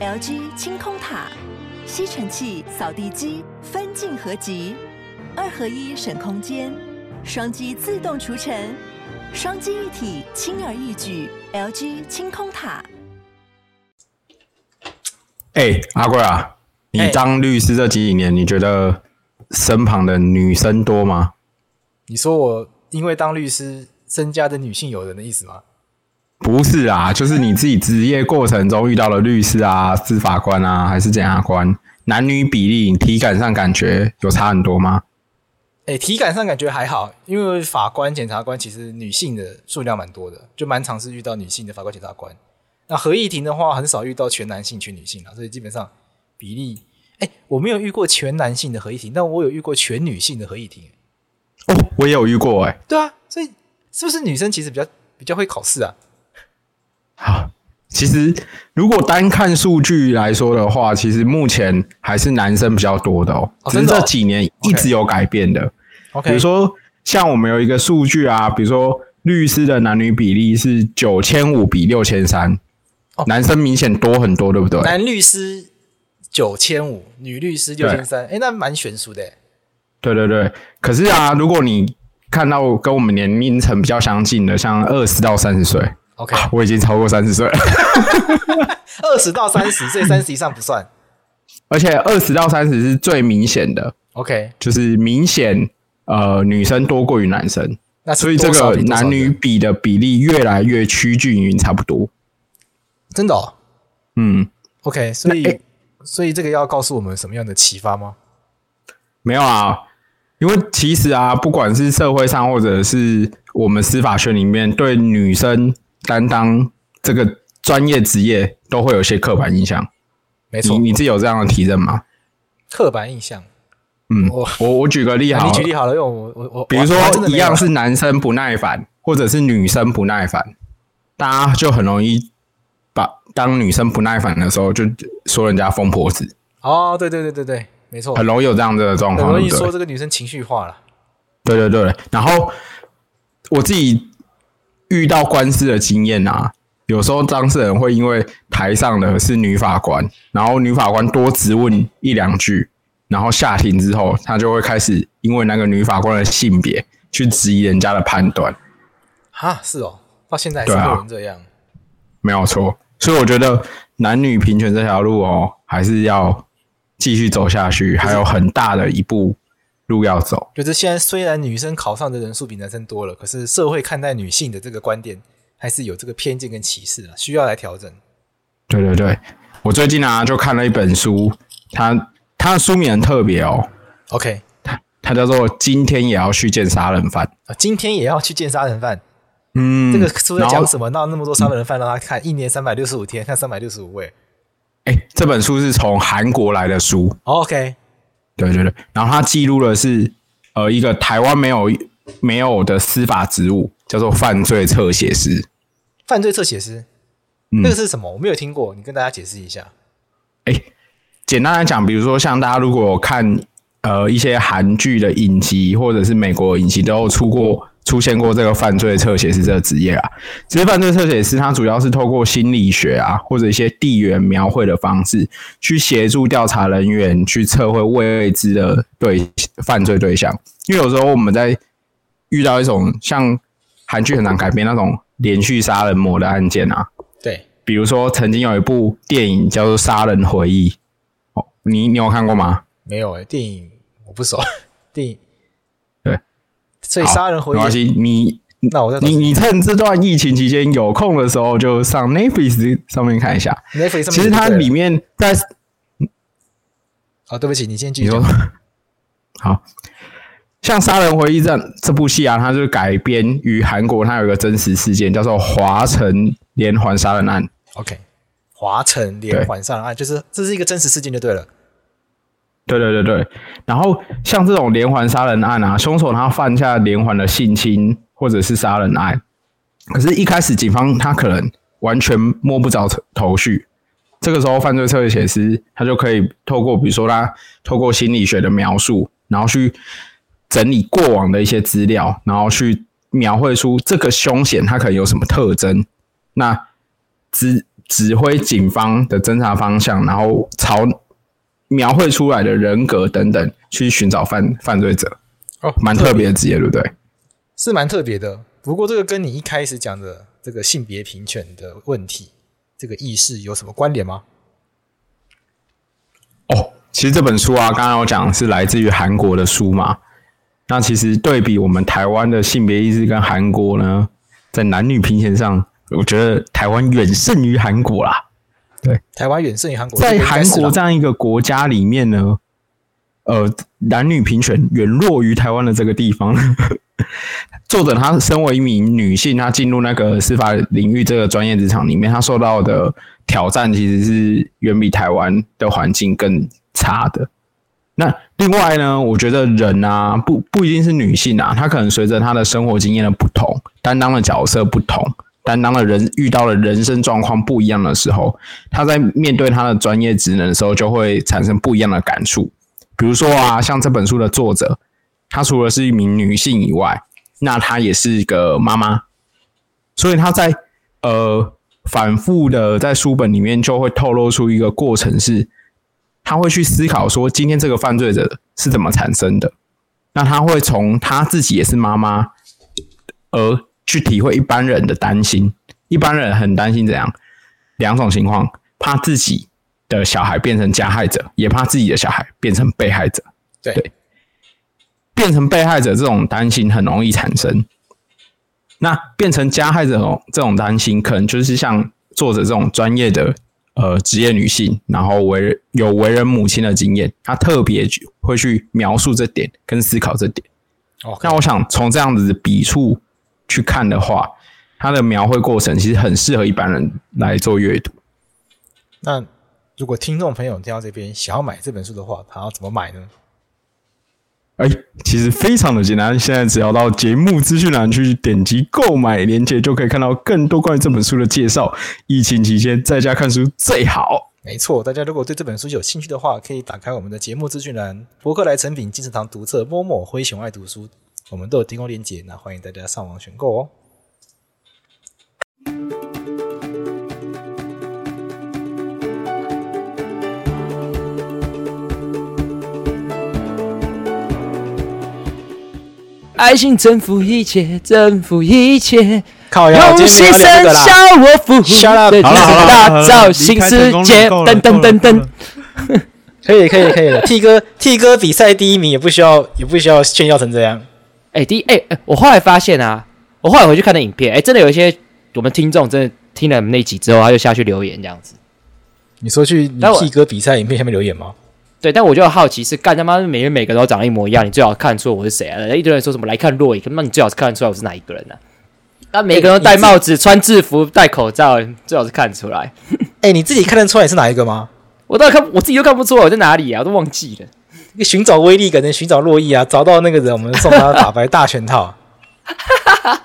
LG 清空塔，吸尘器、扫地机分镜合集，二合一省空间，双击自动除尘，双击一体轻而易举。LG 清空塔。哎、欸，阿贵啊，你当律师这几年，你觉得身旁的女生多吗？你说我因为当律师增加的女性友人的意思吗？不是啊，就是你自己职业过程中遇到的律师啊、司法官啊，还是检察官，男女比例体感上感觉有差很多吗？哎、欸，体感上感觉还好，因为法官、检察官其实女性的数量蛮多的，就蛮常是遇到女性的法官、检察官。那合议庭的话，很少遇到全男性、全女性啊，所以基本上比例，哎、欸，我没有遇过全男性的合议庭，但我有遇过全女性的合议庭。哦，我也有遇过哎、欸。对啊，所以是不是女生其实比较比较会考试啊？好，其实如果单看数据来说的话，其实目前还是男生比较多的哦。只是这几年一直有改变的。OK，比如说像我们有一个数据啊，比如说律师的男女比例是九千五比六千三，男生明显多很多，对不对？男律师九千五，女律师六千三，哎，那蛮悬殊的。对对对，可是啊，如果你看到跟我们年龄层比较相近的，像二十到三十岁。OK，我已经超过三十岁了，二十到三十岁，三十以上不算。而且二十到三十是最明显的。OK，就是明显呃女生多过于男生，那所以这个男女比的比例越来越趋近于差不多。真的哦？嗯，OK，所以所以这个要告诉我们什么样的启发吗？没有啊，因为其实啊，不管是社会上或者是我们司法圈里面，对女生。担当这个专业职业都会有些刻板印象，没错。你你自己有这样的体认吗？刻板印象，嗯，我我我举个例好了，你举例好了，因为我我我，比如说一样是男生不耐烦，或者是女生不耐烦，大家就很容易把当女生不耐烦的时候，就说人家疯婆子。哦，对对对对对，没错，很容易有这样的状况，很容易说这个女生情绪化了。对对对，然后我自己。遇到官司的经验啊，有时候当事人会因为台上的是女法官，然后女法官多质问一两句，然后下庭之后，他就会开始因为那个女法官的性别去质疑人家的判断。哈，是哦，到现在还是有人这样，啊、没有错。所以我觉得男女平权这条路哦，还是要继续走下去，还有很大的一步。路要走，就是现在虽然女生考上的人数比男生多了，可是社会看待女性的这个观点还是有这个偏见跟歧视啊，需要来调整。对对对，我最近啊就看了一本书，它它的书名很特别哦。OK，它它叫做《今天也要去见杀人犯》啊，今天也要去见杀人犯。嗯，这个书在讲什么？闹那么多杀人犯让他看，一年三百六十五天，看三百六十五位。哎，这本书是从韩国来的书。OK。对对对，然后他记录的是，呃，一个台湾没有没有的司法职务，叫做犯罪侧写师。犯罪侧写师，那个是什么？我没有听过，你跟大家解释一下。哎，简单来讲，比如说像大家如果看呃一些韩剧的影集，或者是美国影集，都有出过。出现过这个犯罪侧写师这个职业啊，其实犯罪侧写师他主要是透过心理学啊，或者一些地缘描绘的方式，去协助调查人员去测绘未知的对犯罪对象。因为有时候我们在遇到一种像韩剧很难改编那种连续杀人魔的案件啊，对，比如说曾经有一部电影叫做《杀人回忆》，哦，你你有看过吗？没有诶、欸，电影我不熟，电影。所以杀人回忆没关系，你那我你你趁这段疫情期间有空的时候，就上 Netflix 上面看一下。Netflix 上面其实它里面在……哦，对不起，你先继续说。好，像《杀人回忆》这这部戏啊，它就是改编于韩国，它有一个真实事件，叫做华城连环杀人案。OK，华城连环杀人案就是这是一个真实事件就对了。对对对对，然后像这种连环杀人案啊，凶手他犯下连环的性侵或者是杀人案，可是，一开始警方他可能完全摸不着头绪。这个时候，犯罪侧写师他就可以透过，比如说他透过心理学的描述，然后去整理过往的一些资料，然后去描绘出这个凶险他可能有什么特征。那指指挥警方的侦查方向，然后朝描绘出来的人格等等去寻找犯犯罪者。哦，蛮特别的职业，对不对？是蛮特别的。不过这个跟你一开始讲的这个性别平权的问题，这个意识有什么关联吗？哦，其实这本书啊，刚刚我讲是来自于韩国的书嘛。那其实对比我们台湾的性别意识跟韩国呢，在男女平权上，我觉得台湾远胜于韩国啦。对，台湾远胜于韩国。在韩国这样一个国家里面呢，呃，男女平权远弱于台湾的这个地方。作者她身为一名女性，她进入那个司法领域这个专业职场里面，她受到的挑战其实是远比台湾的环境更差的。那另外呢，我觉得人啊，不不一定是女性啊，她可能随着她的生活经验的不同，担当的角色不同，担当的人遇到了人生状况不一样的时候，他在面对他的专业职能的时候，就会产生不一样的感触。比如说啊，像这本书的作者，她除了是一名女性以外，那她也是一个妈妈，所以她在呃反复的在书本里面就会透露出一个过程是。他会去思考说，今天这个犯罪者是怎么产生的？那他会从他自己也是妈妈，而去体会一般人的担心。一般人很担心怎样？两种情况：怕自己的小孩变成加害者，也怕自己的小孩变成被害者。对，对，变成被害者这种担心很容易产生。那变成加害者这种担心，可能就是像作者这种专业的。呃，职业女性，然后为有为人母亲的经验，她特别会去描述这点跟思考这点。哦，那我想从这样子的笔触去看的话，它的描绘过程其实很适合一般人来做阅读。那如果听众朋友听到这边想要买这本书的话，他要怎么买呢？哎，其实非常的简单，现在只要到节目资讯栏去点击购买链接，就可以看到更多关于这本书的介绍。疫情期间在家看书最好。没错，大家如果对这本书有兴趣的话，可以打开我们的节目资讯栏，博客来成品、金石堂读册、摸摸灰熊爱读书，我们都有提供链接，那欢迎大家上网选购哦。爱情征服一切，征服一切。用牺牲笑我服，对，打造新世界。噔噔噔噔，可以，可以，可以了。T 哥，T 哥比赛第一名也不需要，也不需要炫耀成这样。哎，第一，哎，我后来发现啊，我后来回去看的影片，哎，真的有一些我们听众真的听了那集之后，他就下去留言这样子。你说去你 T 哥比赛影片下面留言吗？对，但我就好奇是干他妈每人每个都长得一模一样，你最好看出我是谁啊？一堆人说什么来看洛伊，那你最好是看得出来我是哪一个人呢、啊？那每个人都戴帽子、穿制服、戴口罩，最好是看得出来。哎，你自己看得出来是哪一个吗？我倒看我自己都看不出来我在哪里啊，我都忘记了。你寻找威力，可能寻找洛伊啊，找到那个人，我们送他打败大全套。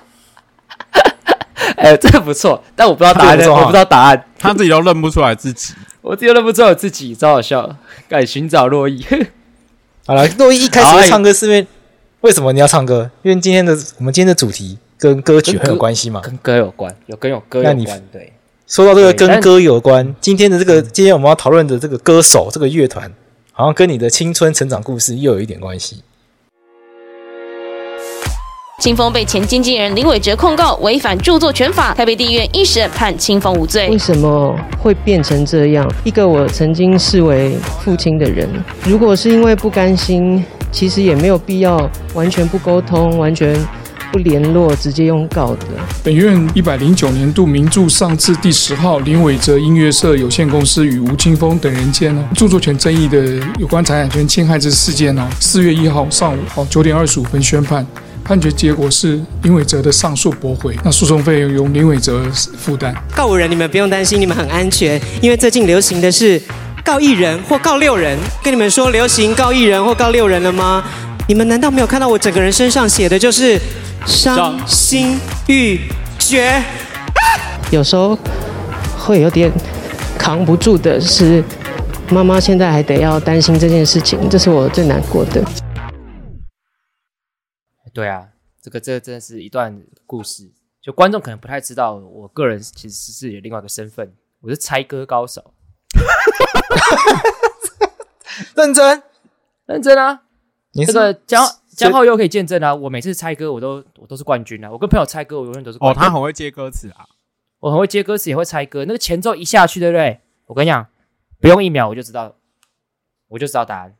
哎，这个不错，但我不知道答案，我不知道答案，他自己都认不出来自己。我自己都不出来我自己，超好笑。该寻找洛伊。好了，洛伊一开始会唱歌是因为为什么你要唱歌？因为今天的我们今天的主题跟歌曲很有关系嘛，跟歌有关，有跟有歌有关。对，说到这个跟歌有关，今天的这个今天我们要讨论的这个歌手这个乐团，好像跟你的青春成长故事又有一点关系。青峰被前经纪人林伟哲控告违反著作权法，台北地院一审判青峰无罪。为什么会变成这样？一个我曾经视为父亲的人，如果是因为不甘心，其实也没有必要完全不沟通，完全不联络，直接用告的。本院一百零九年度名著上字第十号林伟哲音乐社有限公司与吴青峰等人间呢著作权争议的有关财产权侵害之事件呢，四月一号上午哦九点二十五分宣判。判决结果是林伟哲的上诉驳回，那诉讼费用由林伟哲负担。告五人，你们不用担心，你们很安全，因为最近流行的是告一人或告六人。跟你们说，流行告一人或告六人了吗？你们难道没有看到我整个人身上写的就是伤心欲绝？有时候会有点扛不住的是，妈妈现在还得要担心这件事情，这是我最难过的。对啊，这个这个真的是一段故事，就观众可能不太知道，我个人其实是有另外一个身份，我是猜歌高手，认真，认真啊！你是这个江江浩又可以见证啊！我每次猜歌，我都我都是冠军啊！我跟朋友猜歌，我永远都是冠哦，他很会接歌词啊。我很会接歌词，也会猜歌。那个前奏一下去，对不对？我跟你讲，不用一秒我就知道，我就知道答案。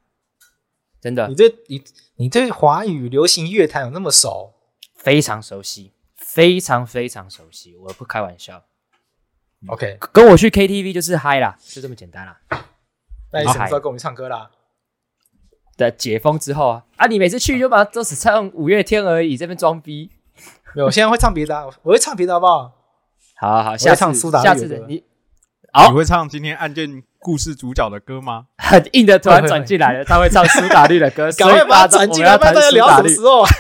真的你对你你对华语流行乐坛有那么熟？非常熟悉，非常非常熟悉，我不开玩笑。OK，跟我去 KTV 就是嗨啦，就这么简单啦。那你什么时候跟我们唱歌啦？的解封之后啊，啊，你每次去就把都只唱五月天而已，这边装逼。没有，我现在会唱别的、啊，我会唱别的，好不好？好好好，下次唱苏打绿下次的你你好会唱今天案件故事主角的歌吗？很硬的突然转进来了，他会唱苏打绿的歌，赶快把他转进来，不然大家聊什么时候啊？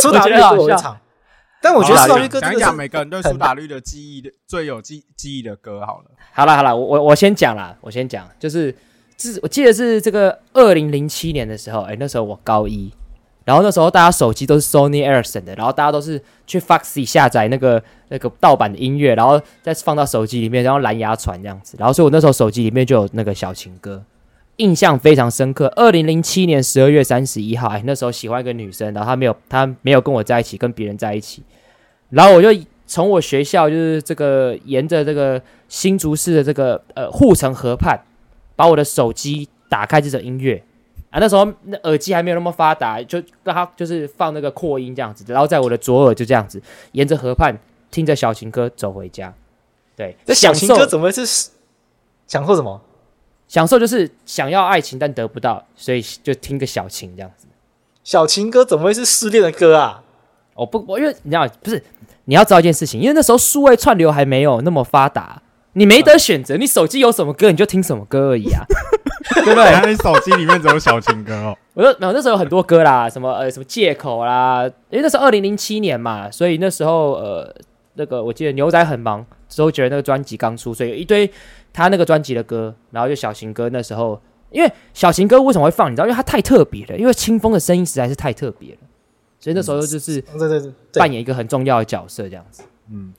苏打绿的歌我会唱，但我觉得苏打绿歌讲一讲每个人对苏打绿的记忆的最有记记忆的歌好了。好了好了，我我我先讲啦，我先讲，就是是我记得是这个二零零七年的时候，哎、那时候我高一，然后那时候大家手机都是 Sony Ericsson 的，然后大家都是去 Foxy 下载那个那个盗版的音乐，然后再放到手机里面，然后蓝牙传这样子，然后所以我那时候手机里面就有那个小情歌，印象非常深刻。二零零七年十二月三十一号，哎，那时候喜欢一个女生，然后她没有她没有跟我在一起，跟别人在一起，然后我就从我学校就是这个沿着这个新竹市的这个呃护城河畔，把我的手机打开这首音乐。啊，那时候那耳机还没有那么发达，就让它就是放那个扩音这样子，然后在我的左耳就这样子沿着河畔听着小情歌走回家。对，这小情歌怎么会是享受什么？享受就是想要爱情但得不到，所以就听个小情这样子。小情歌怎么会是失恋的歌啊？我不，我因为你知道不是你要知道一件事情，因为那时候数位串流还没有那么发达，你没得选择，你手机有什么歌你就听什么歌而已啊。对不对？那你手机里面只有小情歌哦。我说没有，那时候有很多歌啦，什么呃什么借口啦，因为那是二零零七年嘛，所以那时候呃那个我记得牛仔很忙，周杰伦那个专辑刚出，所以有一堆他那个专辑的歌，然后就小情歌那时候，因为小情歌为什么会放？你知道，因为它太特别了，因为清风的声音实在是太特别了，所以那时候就是扮演一个很重要的角色这样子。嗯，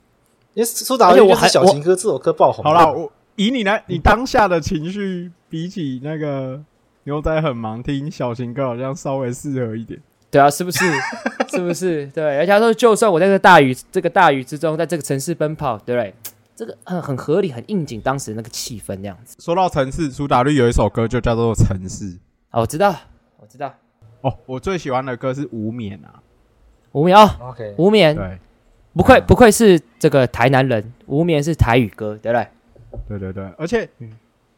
因为苏打绿就是小情歌这首歌爆红。好了，我以你来，你当下的情绪。比起那个牛仔很忙，听小情歌好像稍微适合一点。对啊，是不是？是不是？对，而且他说，就算我在这个大雨这个大雨之中，在这个城市奔跑，对不对？这个很很合理，很应景当时那个气氛那样子。说到城市，苏打绿有一首歌就叫做《城市》。哦，我知道，我知道。哦，我最喜欢的歌是《无眠》啊，《无眠》哦，OK，无眠。对，不愧不愧是这个台南人，《无眠》是台语歌，对不对？对对对，而且。嗯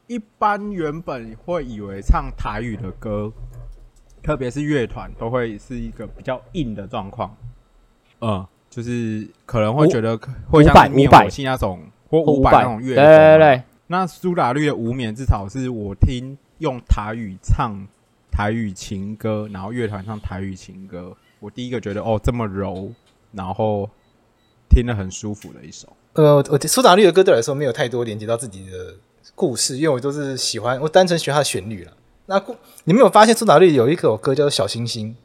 一般原本会以为唱台语的歌，特别是乐团，都会是一个比较硬的状况。嗯，就是可能会觉得会像灭火器那种或五百那种乐风。对对对。那苏打绿的《无眠》至少是我听用台语唱台语情歌，然后乐团唱台语情歌，我第一个觉得哦这么柔，然后听得很舒服的一首。呃，我苏打绿的歌对我来说没有太多连接到自己的。故事，因为我都是喜欢，我单纯喜欢它的旋律了。那你没有发现苏打绿有一首歌叫做《小星星》？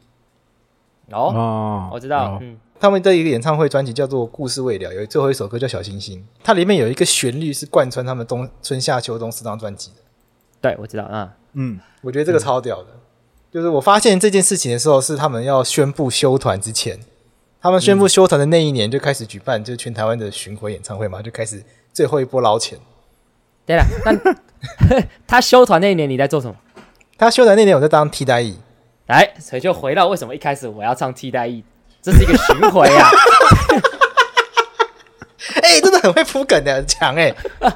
哦，哦我知道。嗯，他们的一个演唱会专辑叫做《故事未了》，有最后一首歌叫《小星星》，它里面有一个旋律是贯穿他们冬春夏秋冬四张专辑的。对，我知道。嗯嗯，我觉得这个超屌的。嗯、就是我发现这件事情的时候，是他们要宣布休团之前，他们宣布休团的那一年就开始举办，就是全台湾的巡回演唱会嘛，就开始最后一波捞钱。对了，那 他休团那一年你在做什么？他休团那年我在当替代役。来，所以就回到为什么一开始我要唱替代役，这是一个巡回啊！哎、欸，真的很会铺梗的，很强哎！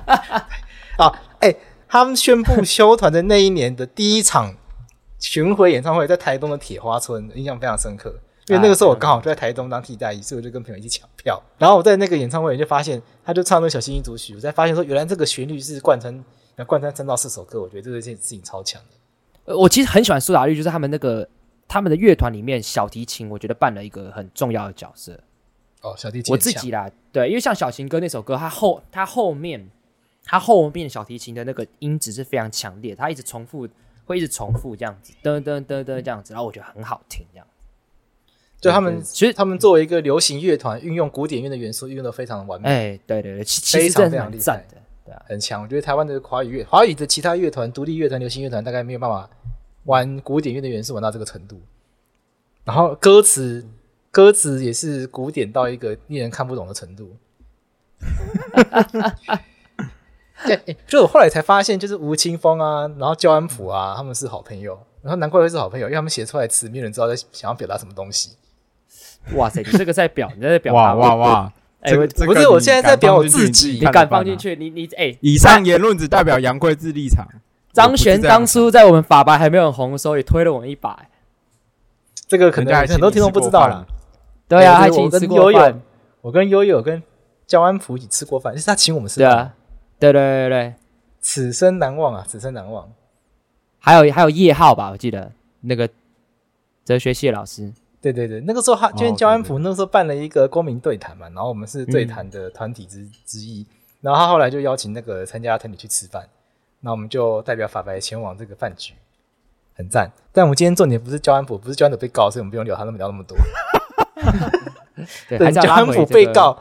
啊，哎、欸，他们宣布休团的那一年的第一场巡回演唱会在台东的铁花村，印象非常深刻。因为那个时候我刚好就在台东当替代役，所以我就跟朋友一起抢票。然后我在那个演唱会就发现，他就唱那个小星星组曲，我才发现说，原来这个旋律是贯穿，贯穿三到四首歌。我觉得这个件事情超强的。我其实很喜欢苏打绿，就是他们那个他们的乐团里面小提琴，我觉得扮了一个很重要的角色。哦，小提琴，我自己啦，对，因为像小情歌那首歌，它后它后面它后面小提琴的那个音质是非常强烈，它一直重复，会一直重复这样子，噔噔噔噔这样子，然后我觉得很好听这样。就他们其实他们作为一个流行乐团，运用古典乐的元素运用的非常完美，哎，对对对，非常非常厉害的，对啊，很强。我觉得台湾的华语乐、华语的其他乐团、独立乐团、流行乐团大概没有办法玩古典乐的元素玩到这个程度。然后歌词歌词也是古典到一个令人看不懂的程度。对，欸就我后来才发现，就是吴青峰啊，然后焦安溥啊，他们是好朋友。然后难怪会是好朋友，因为他们写出来的词，没有人知道在想要表达什么东西。哇塞，你这个在表，你这在表哇达哇哇！哎不是我现在在表我自己你敢放进去？你你哎，以上言论只代表杨贵志立场。张璇当初在我们法白还没有红的时候，也推了我们一把。哎这个可能很多听众不知道啦。对啊，还请你吃过饭。我跟悠悠跟焦安溥一起吃过饭，是他请我们吃饭。对啊，对对对对，此生难忘啊，此生难忘。还有还有叶浩吧，我记得那个哲学系老师。对对对，那个时候他因为哦焦安普那个时候办了一个公民对谈嘛，然后我们是对谈的团体之、之一，然后他后来就邀请那个参加团体去吃饭，那我们就代表法白前往这个饭局，很赞。但我们今天重点不是焦安普，不是焦安普被告，所以我们不用聊他那么聊那么多。对，等焦安溥拉回这个被告，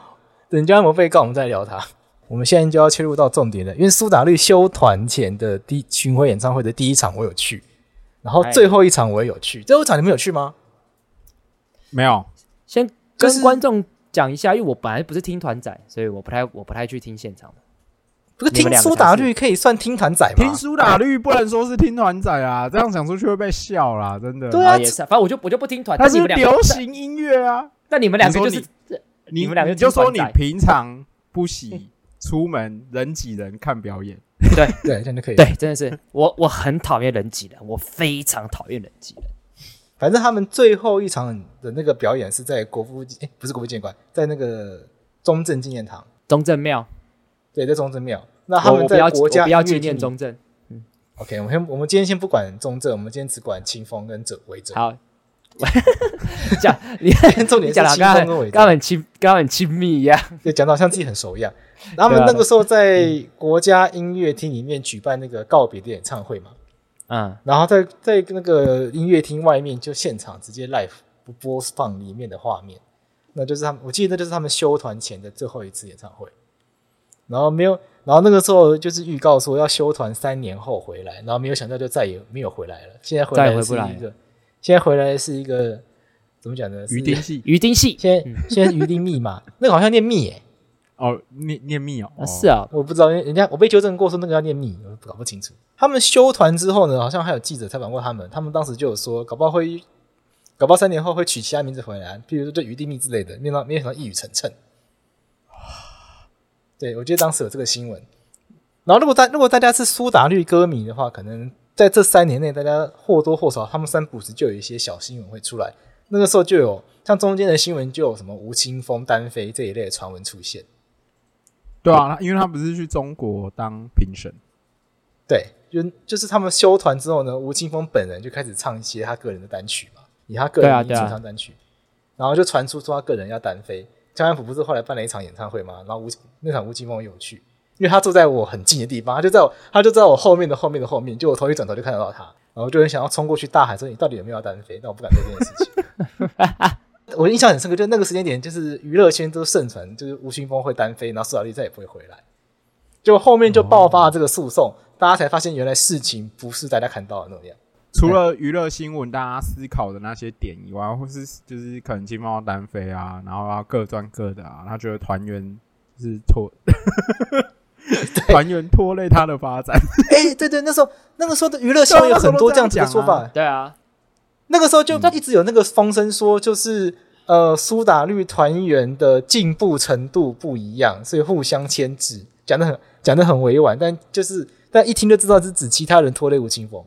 等焦安普被告，我们再聊他。我们现在就要切入到重点了，因为苏打绿休团前的第巡回演唱会的第一场我有去，然后最后一场我也有去。最后一场你们有去吗？没有，先跟观众讲一下，因为我本来不是听团仔，所以我不太我不太去听现场的。不是听苏打绿可以算听团仔吗？听苏打绿不能说是听团仔啊，这样讲出去会被笑啦，真的。对啊啊，也是，反正我就我就不听团，它是流，行音乐啊。那你们两个就是你你们两个你就说你平常不喜出门人挤人看表演，对，这样就可以。，对，真的是我我很讨厌人挤人，我非常讨厌人挤人。反正他们最后一场的那个表演是在国父纪，哎，不是国父纪念馆，在那个中正纪念堂。中正庙，对，在中正庙。那他们在国家要纪念厅中正。嗯 OK，我们先我们今天先不管中正，我们今天只管清风跟者为者。好，讲你 重点是你讲的清风跟伟刚刚刚，很亲，刚刚很亲密一样。就讲到好像自己很熟一样。然后他们那个时候在国家音乐厅里面举办那个告别的演唱会嘛，嗯，然后在在那个音乐厅外面就现场直接 live 不播放里面的画面，那就是他们，我记得那就是他们休团前的最后一次演唱会。然后没有，然后那个时候就是预告说要休团三年后回来，然后没有想到就再也没有回来了。现在回来是现在回来是一个怎么讲呢？是鱼丁系鱼丁系 现在现在是鱼丁密码，那个好像念密诶、哦，念念密哦，啊是啊，我不知道，因为人家我被纠正过说那个要念密，我搞不清楚。他们修团之后呢，好像还有记者采访过他们，他们当时就有说，搞不好会，搞不好三年后会取其他名字回来，譬如说对余地密之类的，没想到没想到一语成谶。对，我记得当时有这个新闻。然后如果大如果大家是苏打绿歌迷的话，可能在这三年内，大家或多或少他们三不时就有一些小新闻会出来。那个时候就有像中间的新闻，就有什么吴青峰单飞这一类的传闻出现。对啊，因为他不是去中国当评审，对，就就是他们休团之后呢，吴青峰本人就开始唱一些他个人的单曲嘛，以他个人名义唱单曲，然后就传出说他个人要单飞。江安普不是后来办了一场演唱会嘛，然后吴那场吴青峰也有去，因为他坐在我很近的地方，他就在我他就在我后面的后面的后面，就我头一转头就看得到他，然后就很想要冲过去大喊说你到底有没有要单飞，但我不敢做这件事情。我印象很深刻，就那个时间点，就是娱乐圈都盛传，就是吴青峰会单飞，然后苏打绿再也不会回来。就后面就爆发了这个诉讼，大家才发现原来事情不是大家看到的那样。除了娱乐新闻，大家思考的那些点以外，或是就是可能青峰要单飞啊，然后要各赚各的啊，他觉得团员是拖，团员拖累他的发展。哎、欸，对对，那时候那个时候的娱乐新闻有很多这样子的说法。对啊，那个时候就一直有那个风声说，就是呃，苏打绿团员的进步程度不一样，所以互相牵制，讲的很讲的很委婉，但就是但一听就知道是指其他人拖累吴青峰。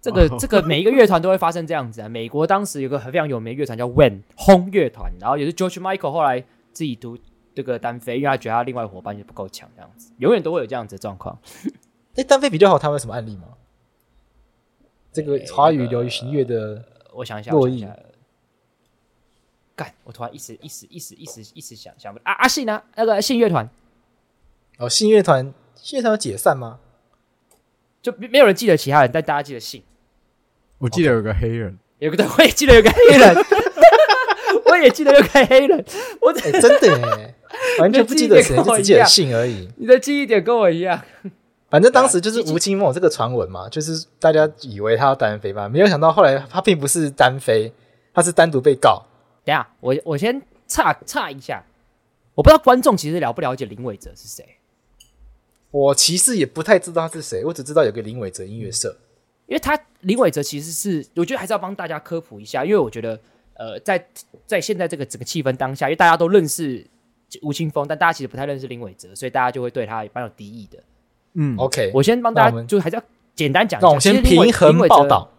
这个这个每一个乐团都会发生这样子啊。美国当时有个很非常有名的乐团叫 When 轰乐团，然后也是 George Michael 后来自己独这个单飞，因为他觉得他另外伙伴也不够强，这样子永远都会有这样子的状况。哎，单飞比较好，他们有什么案例吗？这个华语流行乐的，我想一下，洛邑我想一下。干！我突然一时一时一时一时一时想想不啊阿信呢？那个信乐团哦，信乐团，信乐团有解散吗？就没没有人记得其他人，但大家记得信。我记得有个黑人，有个对，我也记得有个黑人。我也记得有个黑人，我、欸、真的哎，完全不记得谁，就只记得信而已。你的记忆点跟我一样。反正当时就是吴青峰这个传闻嘛，就是大家以为他要单飞嘛，没有想到后来他并不是单飞，他是单独被告。等下，我我先岔岔一下，我不知道观众其实了不了解林伟哲是谁。我其实也不太知道他是谁，我只知道有个林伟哲音乐社，因为他林伟哲其实是，我觉得还是要帮大家科普一下，因为我觉得，呃，在在现在这个整个气氛当下，因为大家都认识吴青峰，但大家其实不太认识林伟哲，所以大家就会对他蛮有敌意的。嗯，OK，我先帮大家，就还是要简单讲一下。那我们先平衡报道。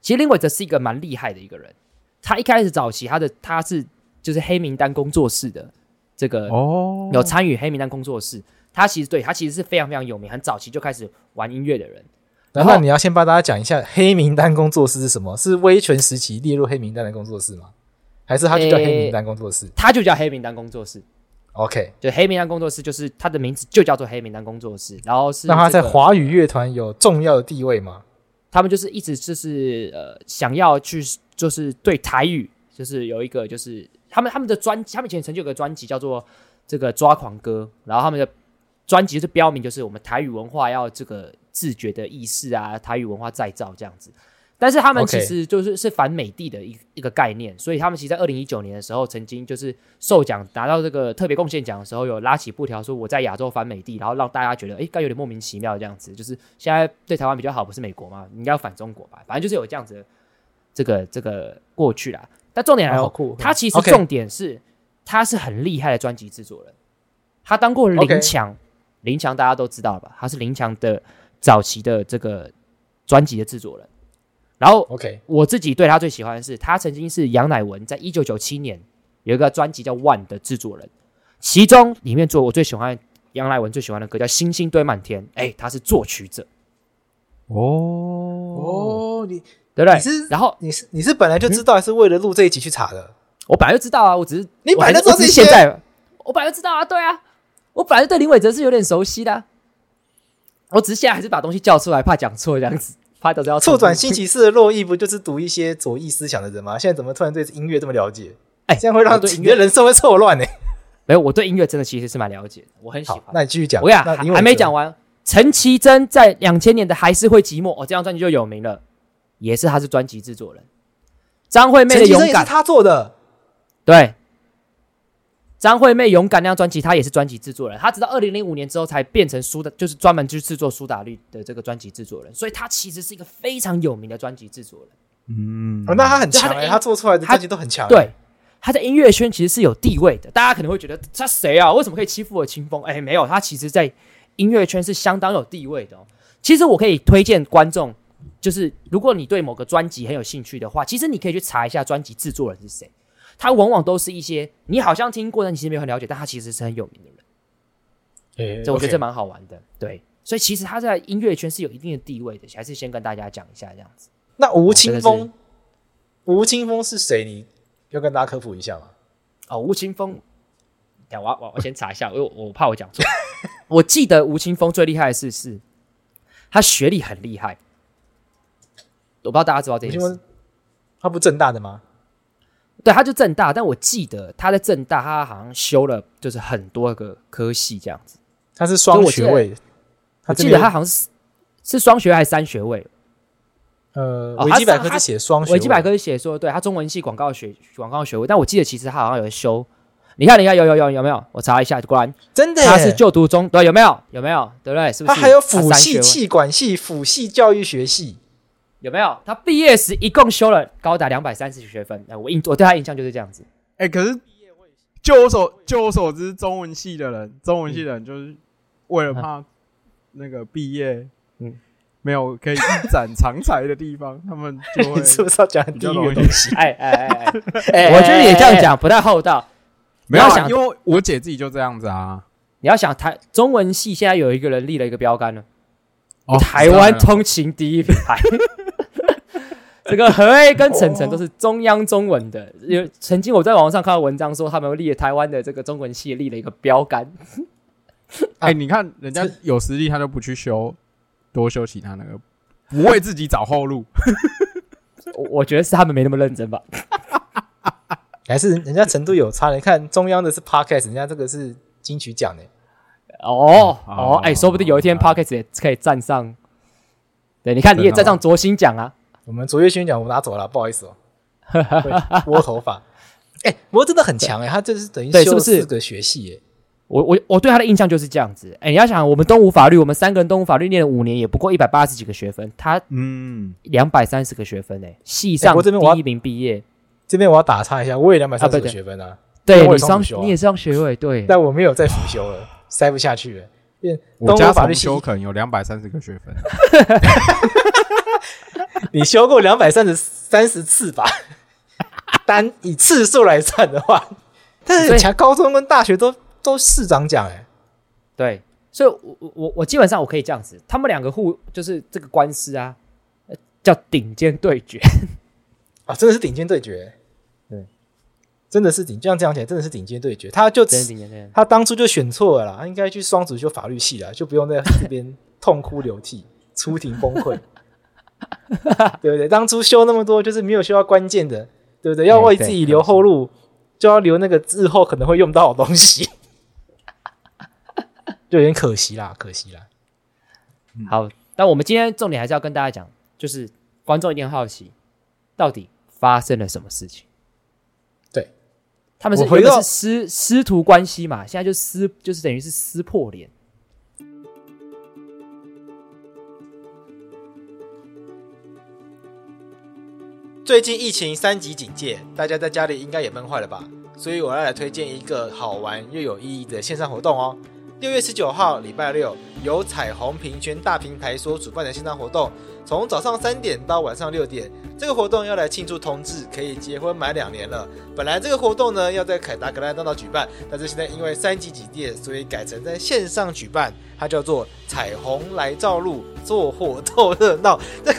其实林伟哲是一个蛮厉害的一个人，他一开始早期他的他是就是黑名单工作室的这个哦，有参与黑名单工作室。他其实对他其实是非常非常有名，很早期就开始玩音乐的人。然后你要先帮大家讲一下黑名单工作室是什么？是威权时期列入黑名单的工作室吗？还是他就叫黑名单工作室？他就叫黑名单工作室。OK，就黑名单工作室就是他的名字就叫做黑名单工作室。然后是、这个、那他在华语乐团有重要的地位吗？他们就是一直就是呃想要去就是对台语就是有一个就是他们他们的专辑，他们以前曾经有个专辑叫做这个抓狂歌，然后他们的。专辑是标明，就是我们台语文化要这个自觉的意识啊，台语文化再造这样子。但是他们其实就是是反美帝的一一个概念，所以他们其实，在二零一九年的时候，曾经就是受奖拿到这个特别贡献奖的时候，有拉起布条说我在亚洲反美帝，然后让大家觉得哎，该有点莫名其妙这样子。就是现在对台湾比较好，不是美国吗？你应该要反中国吧？反正就是有这样子的这个这个过去啦。但重点来说，他其实重点是他是很厉害的专辑制作人，他当过林强。林强大家都知道了吧？他是林强的早期的这个专辑的制作人。然后，OK，我自己对他最喜欢的是，他曾经是杨乃文在一九九七年有一个专辑叫《One》的制作人，其中里面做我最喜欢杨乃文最喜欢的歌叫《星星堆满天》。哎，他是作曲者。哦哦，你对不对？你是然后你是你是本来就知道，还是为了录这一集去查的？我本来就知道啊，我只是你本来就知道这些。现在我本来就知道啊，对啊。我本来就对林伟哲是有点熟悉的，啊，我只是现在还是把东西叫出来，怕讲错这样子，怕到时候要错转星期四的珞亦不就是读一些左翼思想的人吗？现在怎么突然对音乐这么了解？哎，这样会让你的人社会错乱呢。没有，我对音乐真的其实是蛮了解的，我很喜欢。那你继续讲，我讲，还没讲完。陈绮贞在两千年的还是会寂寞，哦，这张专辑就有名了，也是他是专辑制作人。张惠妹的勇敢也是他做的，对。张惠妹勇敢那张专辑，她也是专辑制作人。她直到二零零五年之后才变成苏打，就是专门去制作苏打绿的这个专辑制作人。所以她其实是一个非常有名的专辑制作人。嗯，哦、那她很强哎，她做出来的专辑都很强。对，她在音乐圈其实是有地位的。大家可能会觉得她谁啊？为什么可以欺负我清风？哎，没有，她其实在音乐圈是相当有地位的哦。其实我可以推荐观众，就是如果你对某个专辑很有兴趣的话，其实你可以去查一下专辑制作人是谁。他往往都是一些你好像听过，但你其实没有很了解，但他其实是很有名的人。欸，这我觉得这蛮好玩的。对，所以其实他在音乐圈是有一定的地位的，还是先跟大家讲一下这样子。那吴青峰，吴青峰是谁？你要跟大家科普一下吗？哦，吴青峰，等我我我先查一下，因为我怕我讲错。我记得吴青峰最厉害的是是，他学历很厉害。我不知道大家知道这件事，他不正大的吗？对，他就正大，但我记得他在正大，他好像修了就是很多个科系这样子。他是双学位，我记得他好像是是双学位还是三学位？呃，维基百科是写双学，维基百科是写说，对他中文系广告学广告学位，但我记得其实他好像有修。你看，你看，有有有有没有？我查一下，果然真的，他是就读中，对，有没有？有没有？对不对？是不是？他还有辅系、气管系、辅系教育学系。有没有？他毕业时一共修了高达两百三十学分。哎，我印我对他印象就是这样子。哎，可是就我所就我所知，中文系的人，中文系的人就是为了怕那个毕业，嗯，没有可以一展长才的地方，他们就会 是不是要讲很低的东西？哎哎哎哎，我觉得也这样讲不太厚道。没有想，因为我姐自己就这样子啊。你要想台中文系现在有一个人立了一个标杆了，台湾通勤第一品牌。这个何 A 跟晨晨都是中央中文的，有曾经我在网上看到文章说，他们立了台湾的这个中文系立了一个标杆。哎，你看人家有实力，他都不去修，多修其他那个，不为自己找后路。我我觉得是他们没那么认真吧。还是人家程度有差？你看中央的是 Podcast，人家这个是金曲奖呢。哦哦，哎，说不定有一天 Podcast 也可以站上。对，你看你也站上卓星奖啊。我们卓越新讲我拿走了，不好意思哦。窝头发。哎，不过真的很强哎，他这是等于修四个学系哎。我我我对他的印象就是这样子。哎，你要想，我们东吴法律，我们三个人东吴法律念了五年，也不过一百八十几个学分，他嗯，两百三十个学分哎，系上第一名毕业。这边我要打岔一下，我也两百三十个学分啊。对，你双你也是双学位对，但我没有再辅修了，塞不下去了。我家法律修可能有两百三十个学分。你修过两百三十三十次吧？单以次数来算的话，但是前高中跟大学都都市长奖哎。对，所以我我我基本上我可以这样子，他们两个互就是这个官司啊，叫顶尖对决啊，真的是顶尖对决。对，真的是顶，这样这样讲起来真的是顶尖对决。他就他当初就选错了啦，他应该去双主修法律系啦，就不用在这边痛哭流涕、出庭崩溃。对不对？当初修那么多，就是没有修到关键的，对不对？要为自己留后路，就要留那个日后可能会用到的东西，就有点可惜啦，可惜啦。好，但我们今天重点还是要跟大家讲，就是观众一定好奇，到底发生了什么事情？对，他们是回到是师师徒关系嘛？现在就撕，就是等于是撕破脸。最近疫情三级警戒，大家在家里应该也闷坏了吧？所以我要来推荐一个好玩又有意义的线上活动哦。六月十九号，礼拜六，由彩虹平权大平台所主办的线上活动，从早上三点到晚上六点。这个活动要来庆祝同志可以结婚满两年了。本来这个活动呢要在凯达格兰大道举办，但是现在因为三级警戒，所以改成在线上举办。它叫做彩虹来照路，做活逗热闹。这个。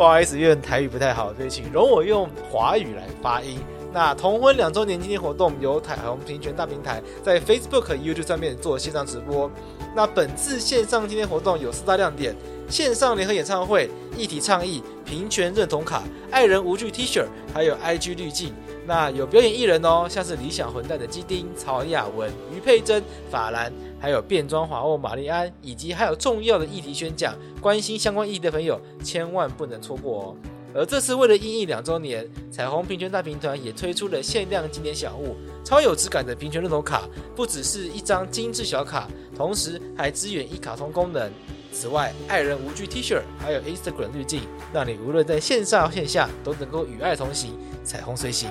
不好意思，因为台语不太好，所以请容我用华语来发音。那同婚两周年纪念活动由彩虹平权大平台在 Facebook YouTube 上面做线上直播。那本次线上纪念活动有四大亮点：线上联合演唱会、议题倡议、平权认同卡、爱人无惧 T 恤，还有 IG 滤镜。那有表演艺人哦，像是理想混蛋的基丁、曹雅雯、于佩珍、法兰。还有变装皇后玛丽安，以及还有重要的议题宣讲，关心相关议题的朋友千万不能错过哦。而这次为了因应两周年，彩虹平权大平团也推出了限量经典小物，超有质感的平权认同卡，不只是一张精致小卡，同时还支援一卡通功能。此外，爱人无惧 T 恤还有 Instagram 滤镜，让你无论在线上线下都能够与爱同行，彩虹随行。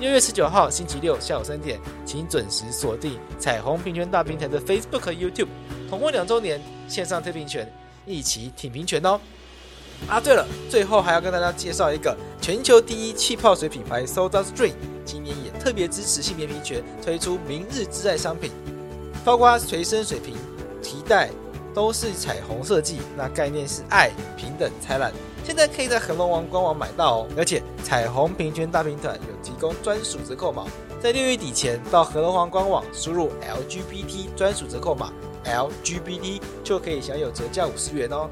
六月十九号星期六下午三点，请准时锁定彩虹平权大平台的 Facebook YouTube。同婚两周年线上推平权，一起挺平权哦！啊，对了，最后还要跟大家介绍一个全球第一气泡水品牌 SodaStream，今年也特别支持性别平权，推出明日之爱商品，包括随身水瓶、提袋都是彩虹设计，那概念是爱、平等、灿烂。现在可以在恒龙王官网买到哦，而且彩虹平权大平台有提供专属折扣码，在六月底前到恒龙王官网输入 LGBT 专属折扣码 LGBT 就可以享有折价五十元哦。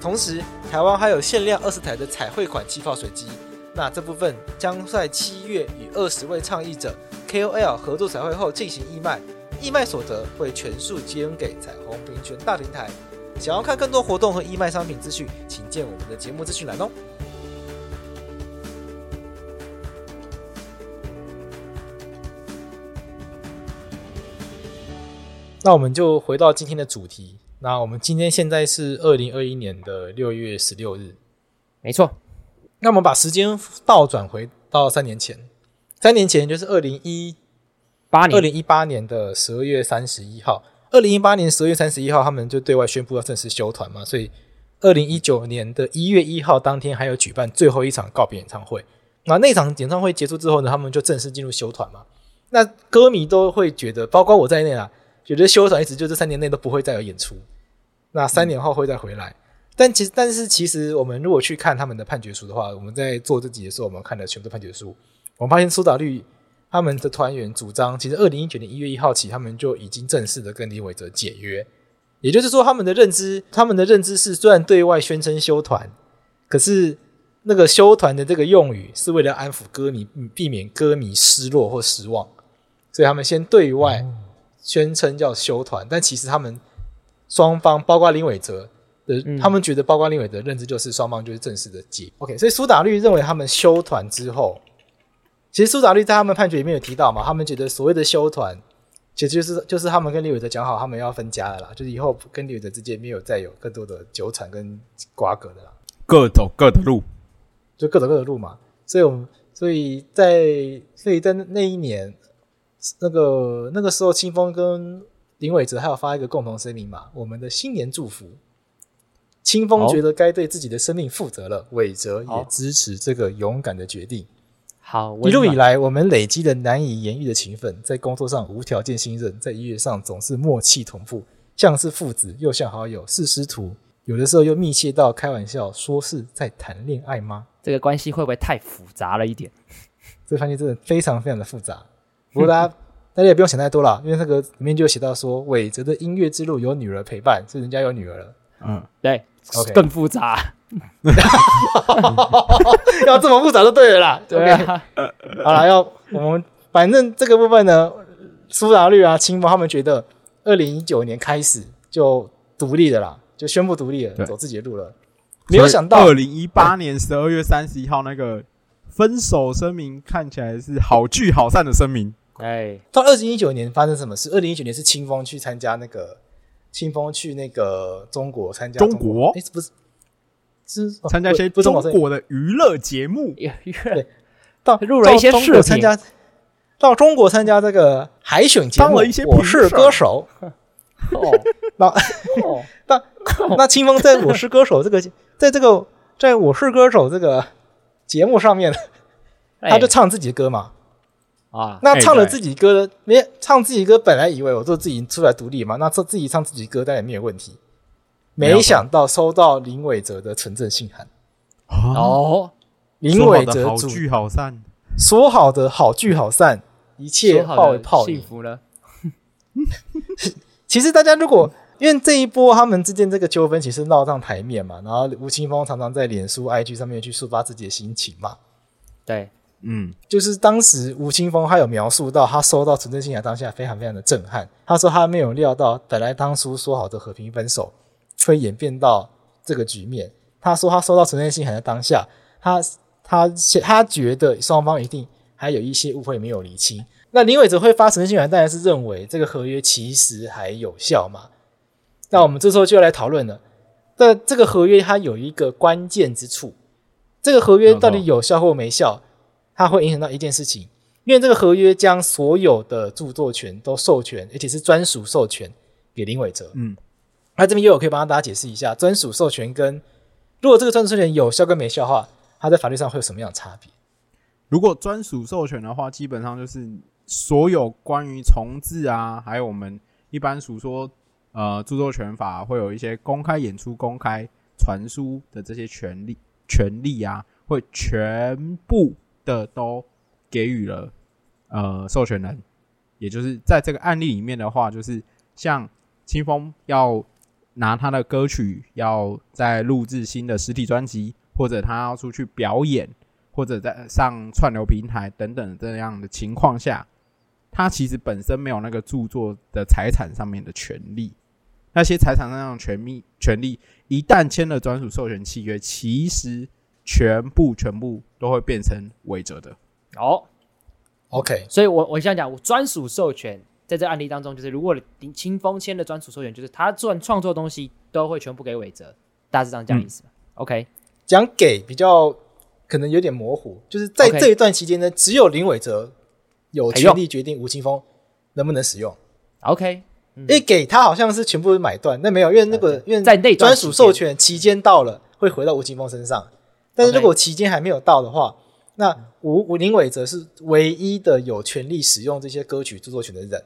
同时，台湾还有限量二十台的彩绘款气泡水机，那这部分将在七月与二十位倡议者 KOL 合作彩绘后进行义卖，义卖所得会全数捐给彩虹平权大平台。想要看更多活动和义卖商品资讯，请见我们的节目资讯栏哦。那我们就回到今天的主题。那我们今天现在是二零二一年的六月十六日，没错。那我们把时间倒转回到三年前，三年前就是二零一八年，二零一八年的十二月三十一号。二零一八年十二月三十一号，他们就对外宣布要正式休团嘛，所以二零一九年的一月一号当天还有举办最后一场告别演唱会。那那场演唱会结束之后呢，他们就正式进入休团嘛。那歌迷都会觉得，包括我在内啊，觉得休团一直就这三年内都不会再有演出。那三年后会再回来，但其实但是其实我们如果去看他们的判决书的话，我们在做这集的时候，我们看了全部的判决书，我们发现苏打绿。他们的团员主张，其实二零一九年一月一号起，他们就已经正式的跟李伟哲解约。也就是说，他们的认知，他们的认知是，虽然对外宣称休团，可是那个休团的这个用语是为了安抚歌迷，避免歌迷失落或失望，所以他们先对外宣称叫休团，但其实他们双方包括林伟哲的，他们觉得包括林伟哲认知就是双方就是正式的解。OK，所以苏打绿认为他们休团之后，其实苏打绿在他们判决里面有提到嘛，他们觉得所谓的休团，其实就是就是他们跟李伟哲讲好，他们要分家了啦，就是以后跟李伟哲之间没有再有更多的纠缠跟瓜葛的啦，各走各的路。就各走各的路嘛，所以我们所以在所以在那一年，那个那个时候，清风跟林伟哲还有发一个共同声明嘛，我们的新年祝福。清风觉得该对自己的生命负责了，伟哲也支持这个勇敢的决定。好，一路以来，我们累积了难以言喻的情分，在工作上无条件信任，在音乐上总是默契同步，像是父子，又像好友，是师徒。有的时候又密切到开玩笑，说是在谈恋爱吗？这个关系会不会太复杂了一点？这个关系真的非常非常的复杂。不过大家 大家也不用想太多了，因为那个里面就写到说，韦泽的音乐之路有女儿陪伴，所以人家有女儿了。嗯，对，OK，更复杂。要这么复杂就对了啦。对啊，好了，要我们反正这个部分呢，苏打绿啊、青峰他们觉得，二零一九年开始就独立的啦。就宣布独立了，走自己的路了。没有想到，二零一八年十二月三十一号那个分手声明看起来是好聚好散的声明。哎，到二零一九年发生什么事？二零一九年是清风去参加那个青峰去那个中国参加中国，哎，不是是参加一些中国的娱乐节目。对，到入了一些视参加到中国参加这个海选节目，了一些我是歌手。哦，那哦，那那清风在我是歌手这个，在这个在我是歌手这个节目上面，他就唱自己的歌嘛。啊，那唱了自己歌的，没唱自己歌，本来以为我做自己出来独立嘛，那自自己唱自己歌当然没有问题。没想到收到林伟哲的存证信函。哦，林伟哲好聚好散，说好的好聚好散，一切泡为泡影，幸福了。其实大家如果因为这一波他们之间这个纠纷其实闹上台面嘛，然后吴青峰常常在脸书、IG 上面去抒发自己的心情嘛。对，嗯，就是当时吴青峰他有描述到他收到存证信函当下非常非常的震撼。他说他没有料到本来当初说好的和平分手会演变到这个局面。他说他收到存证信函的当下，他他他觉得双方一定还有一些误会没有理清。那林伟哲会发存证信函，当然是认为这个合约其实还有效嘛。那我们这时候就要来讨论了。那这个合约它有一个关键之处，这个合约到底有效或没效，它会影响到一件事情，因为这个合约将所有的著作权都授权，而且是专属授权给林伟哲。嗯，那这边又有可以帮大家解释一下，专属授权跟如果这个专属授权有效跟没效的话，它在法律上会有什么样的差别？如果专属授权的话，基本上就是。所有关于重置啊，还有我们一般所说呃著作权法会有一些公开演出、公开传输的这些权利权利啊，会全部的都给予了呃授权人。也就是在这个案例里面的话，就是像清风要拿他的歌曲要再录制新的实体专辑，或者他要出去表演，或者在上串流平台等等这样的情况下。他其实本身没有那个著作的财产上面的权利，那些财产上的权利权利一旦签了专属授权契约，其实全部全部都会变成韦哲的。哦，OK，所以我我想讲，我专属授权在这案例当中，就是如果青峰签的专属授权，就是他做创作东西都会全部给韦哲，大致上这样意思。嗯、OK，讲给比较可能有点模糊，就是在这一段期间呢，只有林伟哲。有权利决定吴青峰能不能使用，OK？因为给他好像是全部买断，那没有，因为那个因为在内专属授权期间到了，会回到吴青峰身上。但是如果期间还没有到的话，那吴吴林伟则是唯一的有权利使用这些歌曲著作权的人。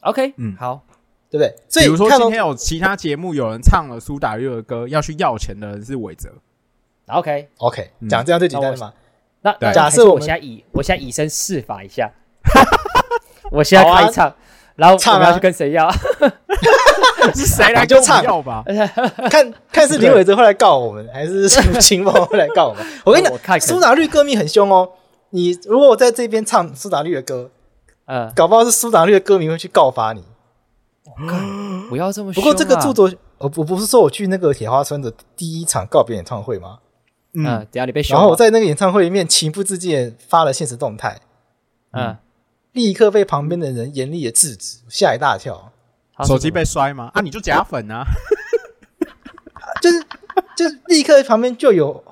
OK？嗯，好，对不对？所以比如说今天有其他节目有人唱了苏打绿的歌，要去要钱的人是伟泽。OK？OK？讲这样最简单的嘛？那假设我现在以我现在以身试法一下。我现在开唱，然后我唱要去跟谁要？是谁来就唱吧？看看是林伟哲会来告我们，还是吴青峰会来告我们？我跟你讲，苏打绿歌迷很凶哦。你如果我在这边唱苏打绿的歌，嗯，搞不好是苏打绿的歌迷会去告发你。不要这么、啊。不过这个著作，我我不是说我去那个铁花村的第一场告别演唱会吗？嗯，等下你被凶然后我在那个演唱会里面情不自禁地发了现实动态，嗯，立刻被旁边的人严厉的制止，吓一大跳。手机被摔吗？啊，你就假粉啊！就是就是立刻旁边就有，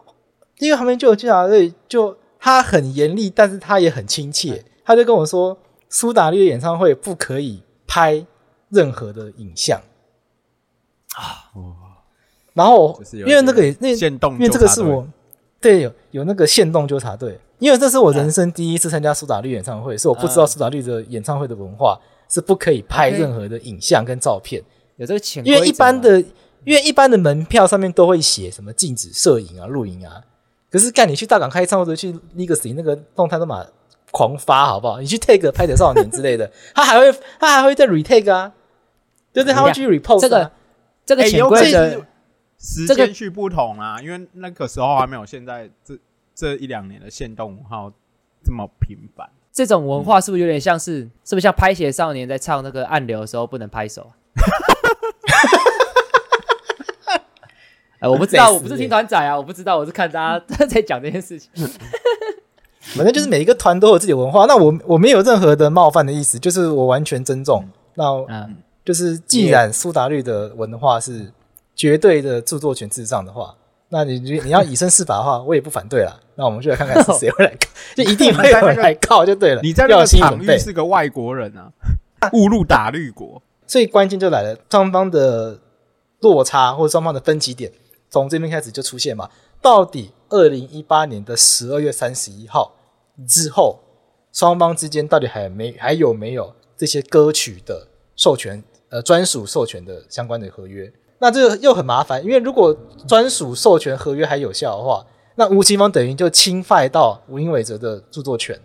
因为旁边就有记者队，就他很严厉，但是他也很亲切，他就跟我说，苏打绿的演唱会不可以拍任何的影像啊。然后因为那个也那因为这个是我对有有那个限动纠察队，因为这是我人生第一次参加苏打绿演唱会，所以我不知道苏打绿的演唱会的文化是不可以拍任何的影像跟照片。有这个潜规则，因为一般的，因为一般的门票上面都会写什么禁止摄影啊、录影啊。可是干你去大港开唱或者去 Legacy 那个动态都嘛狂发，好不好？你去 take 拍的少年之类的，他还会他还会再 retake 啊，对不对？他会去 repost 啊这个这个潜规则是时这个间序不同啊，因为那个时候还没有现在这这一两年的限动文化这么频繁。这种文化是不是有点像是，是不是像拍鞋少年在唱那个暗流的时候不能拍手？哎，我不知道，我不是听团仔啊，我不知道，我是看大家 在讲这件事情。反正就是每一个团都有自己的文化。那我我没有任何的冒犯的意思，就是我完全尊重。那嗯，就是既然苏打绿的文化是绝对的著作权至上的话，那你你要以身试法的话，我也不反对啦。那我们就来看看是谁会来告，就一定会有人来告就对了。你在那要个场域有心理准备。是个外国人啊，误入打绿国。最关键就来了，双方的落差或者双方的分歧点，从这边开始就出现嘛。到底二零一八年的十二月三十一号之后，双方之间到底还没还有没有这些歌曲的授权呃专属授权的相关的合约？那这个又很麻烦，因为如果专属授权合约还有效的话，那吴青峰等于就侵犯到吴英伟哲的著作权。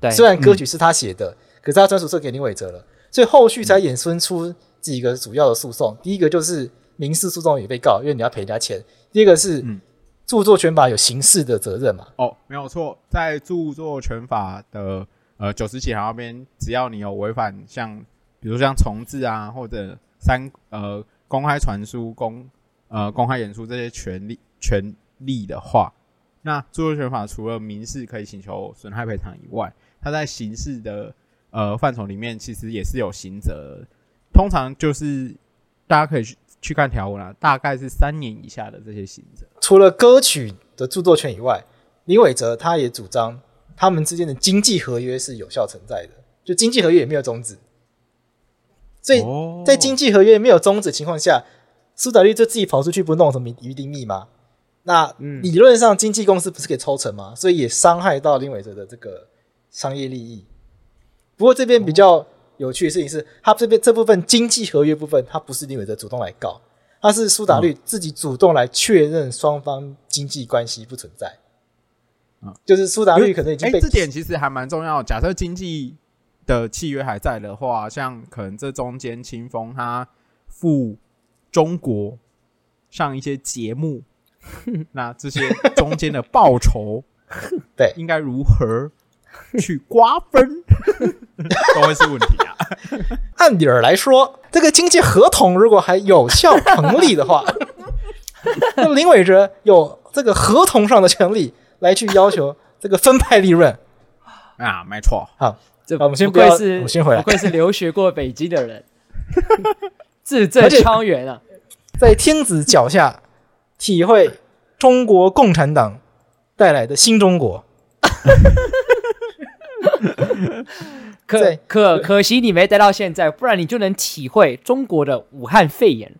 对，虽然歌曲是他写的，可是他专属授给林伟哲了，所以后续才衍生出几个主要的诉讼。第一个就是民事诉讼也被告，因为你要赔人家钱；第二个是嗯著作权法有刑事的责任嘛。哦，没有错，在著作权法的呃九十几条那边，只要你有违反像比如像重置啊或者三呃公开传输、公呃公开演出这些权利权利的话，那著作权法除了民事可以请求损害赔偿以外，它在刑事的呃范畴里面其实也是有刑责，通常就是大家可以去去看条文啊，大概是三年以下的这些刑责。除了歌曲的著作权以外，林伟哲他也主张他们之间的经济合约是有效存在的，就经济合约也没有终止。所以哦在经济合约没有终止情况下，苏打绿就自己跑出去不弄什么鱼丁糸吗？那理论上经纪公司不是可以抽成吗？所以也伤害到林伟哲的这个商业利益。不过这边比较有趣的事情是，他这边这部分经济合约部分，他不是林伟哲主动来告，他是苏打绿自己主动来确认双方经济关系不存在。嗯就是苏打绿可能已经哎、被这点其实还蛮重要。假设经济的契约还在的话，像可能这中间清风他赴中国上一些节目，那这些中间的报酬，对应该如何去瓜分，都会是问题啊。按理儿来说，这个经济合同如果还有效成立的话，那么林伟哲有这个合同上的权利来去要求这个分派利润。啊，没错，好，这好我们先不不愧是我先回来不愧是留学过北京的人，字正腔圆啊！在天子脚下体会中国共产党带来的新中国。可对可可惜你没待到现在，不然你就能体会中国的武汉肺炎。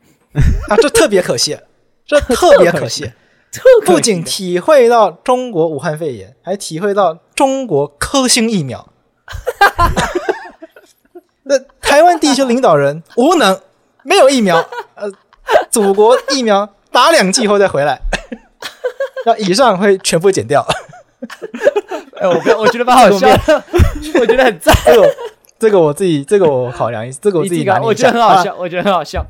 啊，这特别可惜，这特别可惜。不仅体会到中国武汉肺炎，还体会到中国科兴疫苗。那台湾地区领导人无能，没有疫苗，呃，祖国疫苗打两剂后再回来。那以上会全部剪掉。哎，我不要我觉得蛮好笑的，我觉得很赞。这个我自己，这个我考量一下，这个我自己拿捏一下。我觉得很好笑，我觉得很好笑。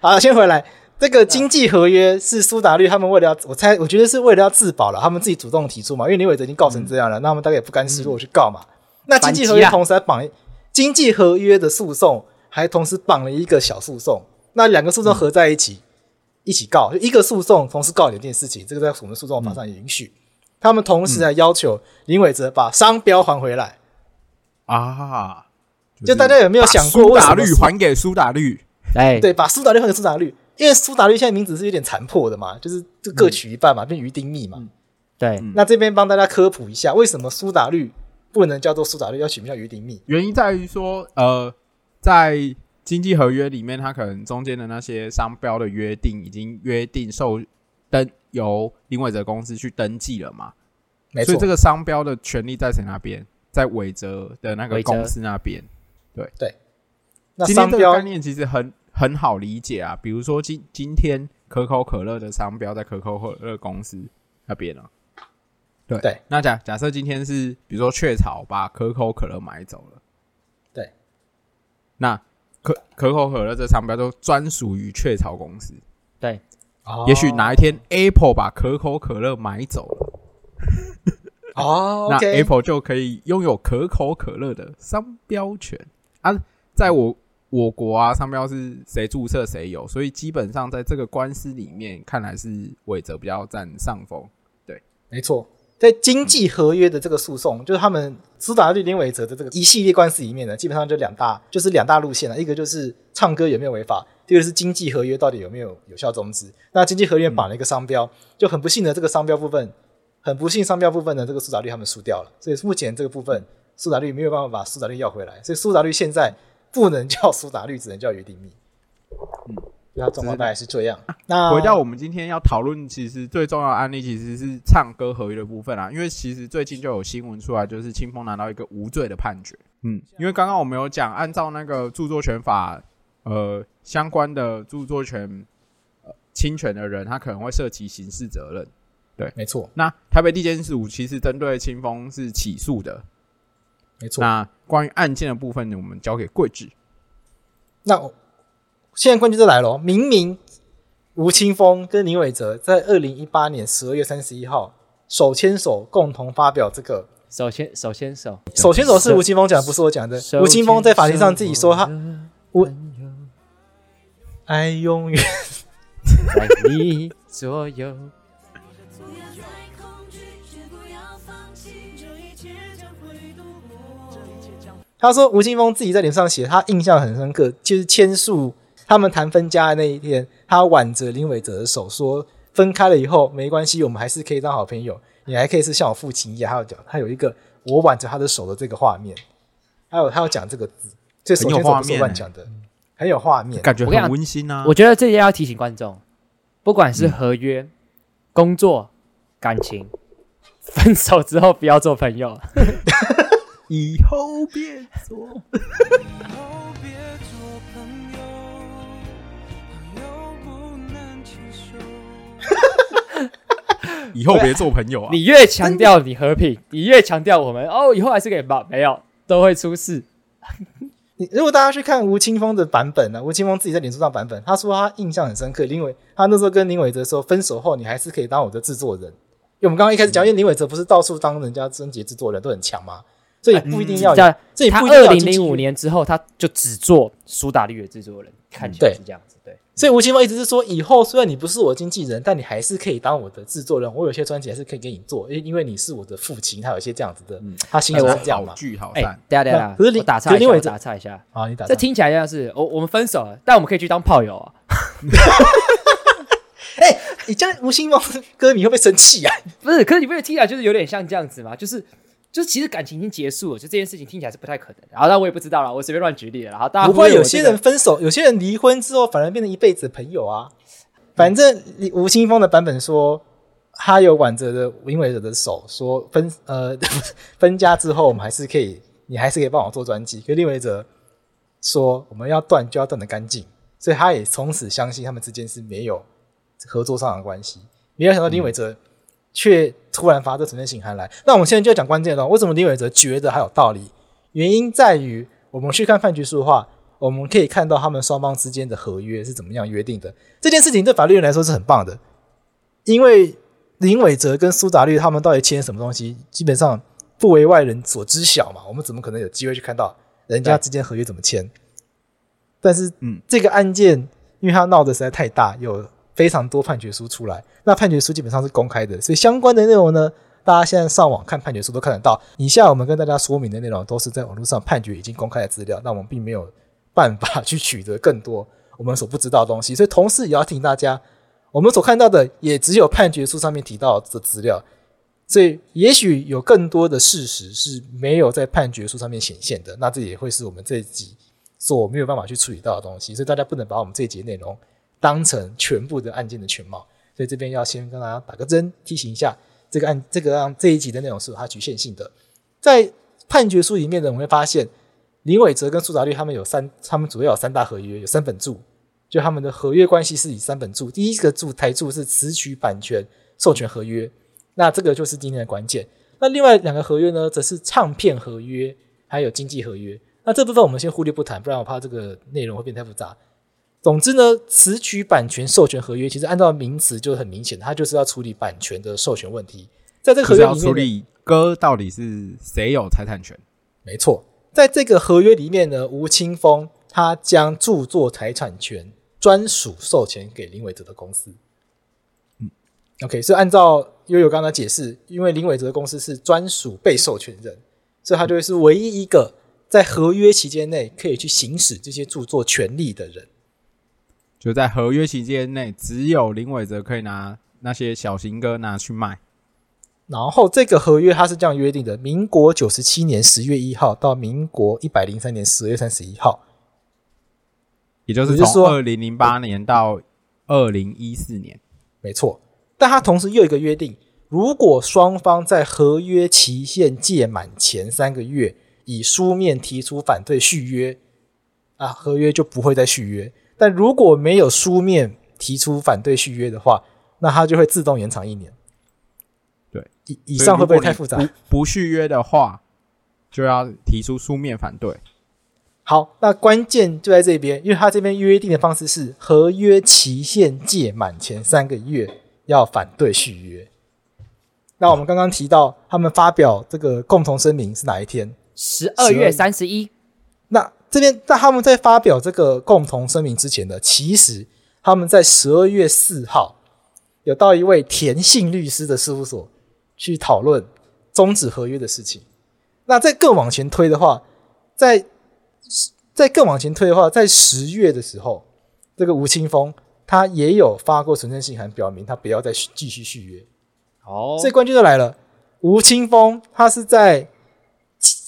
好，先回来。这个经济合约是苏打绿他们为了要，我猜，我觉得是为了要自保了，他们自己主动提出嘛。因为林伟哲已经告成这样了，那他们大概也不甘示弱去告嘛。那经济合约同时还绑经济合约的诉讼，还同时绑了一个小诉讼，那两个诉讼合在一起一起告，就一个诉讼同时告两件事情，这个在我们诉讼法上也允许。他们同时还要求林伟哲把商标还回来啊！就大家有没有想过，苏打绿还给苏打绿？哎，对，把苏打绿还给苏打绿。因为苏打绿现在名字是有点残破的嘛，就是就各取一半嘛，嗯、变鱼丁糸嘛。对，那这边帮大家科普一下，为什么苏打绿不能叫做苏打绿，要取名叫鱼丁糸？原因在于说，呃，在经济合约里面，它可能中间的那些商标的约定已经约定受登由林伟哲公司去登记了嘛。没错，所以这个商标的权利在谁那边？在伟哲的那个公司那边。对对，那商标概念其实很。很好理解啊，比如说今今天可口可乐的商标在可口可乐公司那边了，对对。那假假设今天是比如说雀巢把可口可乐买走了，对。那可可口可乐这商标都专属于雀巢公司，对。也许哪一天 Apple 把可口可乐买走了，哦，那 Apple 就可以拥有可口可乐的商标权啊，在我。我国啊，商标是谁注册谁有，所以基本上在这个官司里面，看来是伟哲比较占上风。对，没错，在经济合约的这个诉讼，就是他们苏打绿、林伟哲的这个一系列官司里面呢，基本上就两大，就是两大路线了。一个就是唱歌有没有违法，第二个是经济合约到底有没有有效终止。那经济合约绑了一个商标，就很不幸的这个商标部分，很不幸商标部分呢，这个苏打绿他们输掉了，所以目前这个部分苏打绿没有办法把苏打绿要回来，所以苏打绿现在。不能叫苏打绿，只能叫约定密。嗯，那状况大概是这样。那回到我们今天要讨论，其实最重要的案例其实是唱歌合约的部分啊。因为其实最近就有新闻出来，就是清风拿到一个无罪的判决。嗯，因为刚刚我们有讲，按照那个著作权法，呃，相关的著作权呃侵权的人，他可能会涉及刑事责任。对，没错。那台北地检署其实针对清风是起诉的。没错。那关于案件的部分呢，我们交给桂智。那现在关键就来了，明明吴青峰跟林伟哲在二零一八年十二月三十一号手牵手共同发表这个手牵手牵手手牵手是吴青峰讲，不是我讲的。吴青峰在法庭上自己说他我爱永远 在你左右。他说吴青峰自己在脸上写，他印象很深刻，就是签署他们谈分家的那一天，他挽着林伟哲的手说：“分开了以后没关系，我们还是可以当好朋友，你还可以是像我父亲一样。”还有讲，他有一个我挽着他的手的这个画面，还有他要讲这个字，这手牵手不是乱讲的，很有画面，感觉很温馨啊。我觉得这些要提醒观众，不管是合约、嗯、工作、感情，分手之后不要做朋友。以后别做，以后别做朋友，朋友不能牵手。以后别做朋友啊！你越强调你和平，你越强调我们哦，以后还是可以吧？没有，都会出事。你如果大家去看吴青峰的版本呢？吴青峰自己在脸书上版本，他说他印象很深刻，因为他那时候跟林伟哲说，分手后你还是可以当我的制作人。因为我们刚刚一开始讲，因为林伟哲不是到处当人家贞节制作人，都很强吗？这也不一定要。在他二零零五年之后，他就只做苏打绿的制作人，看起来是这样子。对，所以吴青峰一直是说，以后虽然你不是我经纪人，但你还是可以当我的制作人。我有些专辑还是可以给你做，因因为你是我的父亲。他有一些这样子的，他心里是这样嘛。句好散，对啊对啊。可是你打岔一下，打岔一下啊，你打。这听起来像是我我们分手了，但我们可以去当炮友啊。哎，你这样吴青峰歌迷会不会生气啊？不是，可是你不觉得听起来就是有点像这样子吗？就是。就是其实感情已经结束了，就这件事情听起来是不太可能。然后，但我也不知道了，我随便乱举例了。然后大家不会有些人分手，有些人离婚之后反而变成一辈子的朋友啊。反正吴青峰的版本说，他有挽着的林伟哲的手，说分 呃 分家之后，我们还是可以，你还是可以帮我做专辑。可是林伟哲说，我们要断就要断得干净，所以他也从此相信他们之间是没有合作上的关系。没有想到林伟哲。却突然发这存证信函来，那我们现在就要讲关键了。为什么林伟哲觉得还有道理？原因在于我们去看判决书的话，我们可以看到他们双方之间的合约是怎么样约定的。这件事情对法律人来说是很棒的，因为林伟哲跟苏打绿他们到底签什么东西，基本上不为外人所知晓嘛。我们怎么可能有机会去看到人家之间合约怎么签？但是，嗯，这个案件因为它闹得实在太大，有非常多判决书出来，那判决书基本上是公开的，所以相关的内容呢，大家现在上网看判决书都看得到。以下我们跟大家说明的内容都是在网络上判决已经公开的资料，那我们并没有办法去取得更多我们所不知道的东西，所以同时也要提醒大家，我们所看到的也只有判决书上面提到的资料，所以也许有更多的事实是没有在判决书上面显现的，那这也会是我们这一集所没有办法去处理到的东西，所以大家不能把我们这一节内容当成全部的案件的全貌，所以这边要先跟大家打个针，提醒一下这个案这个让这一集的内容是有它局限性的。在判决书里面呢，我们会发现林伟哲跟苏打绿他们有三，他们主要有三大合约，有三本着，就他们的合约关系是以三本着，第一个着台着是词曲版权授权合约，那这个就是今天的关键。那另外两个合约呢，则是唱片合约还有经纪合约。那这部分我们先忽略不谈，不然我怕这个内容会变太复杂。总之呢，词曲版权授权合约其实按照名词就很明显，它就是要处理版权的授权问题。在这个合约里面，就是要处理歌到底是谁有财产权？没错，在这个合约里面呢，吴青峰他将著作财产权专属授权给林伟哲的公司。嗯，OK，所以按照悠悠刚刚的解释，因为林伟哲的公司是专属被授权人，所以他就会是唯一一个。在合约期间内可以去行使这些著作权利的人，就在合约期间内，只有林伟哲可以拿那些小型歌拿去卖。然后这个合约它是这样约定的：民国九十七年十月一号到民国一百零三年十月三十一号，也就是从二零零八年到二零一四年，没错。但它同时又有一个约定：如果双方在合约期限届满前三个月。以书面提出反对续约，啊，合约就不会再续约。但如果没有书面提出反对续约的话，那它就会自动延长一年。对，以以上会不会太复杂？不不续约的话，就要提出书面反对。好，那关键就在这边，因为他这边约定的方式是合约期限届满前三个月要反对续约。那我们刚刚提到他们发表这个共同声明是哪一天？十二月三十一，那这边在他们在发表这个共同声明之前呢，其实他们在十二月四号有到一位田姓律师的事务所去讨论终止合约的事情。那在更往前推的话，在在更往前推的话，在十月的时候，这个吴青峰他也有发过存证信函，表明他不要再继续续约。哦，所以关键就来了，吴青峰他是在。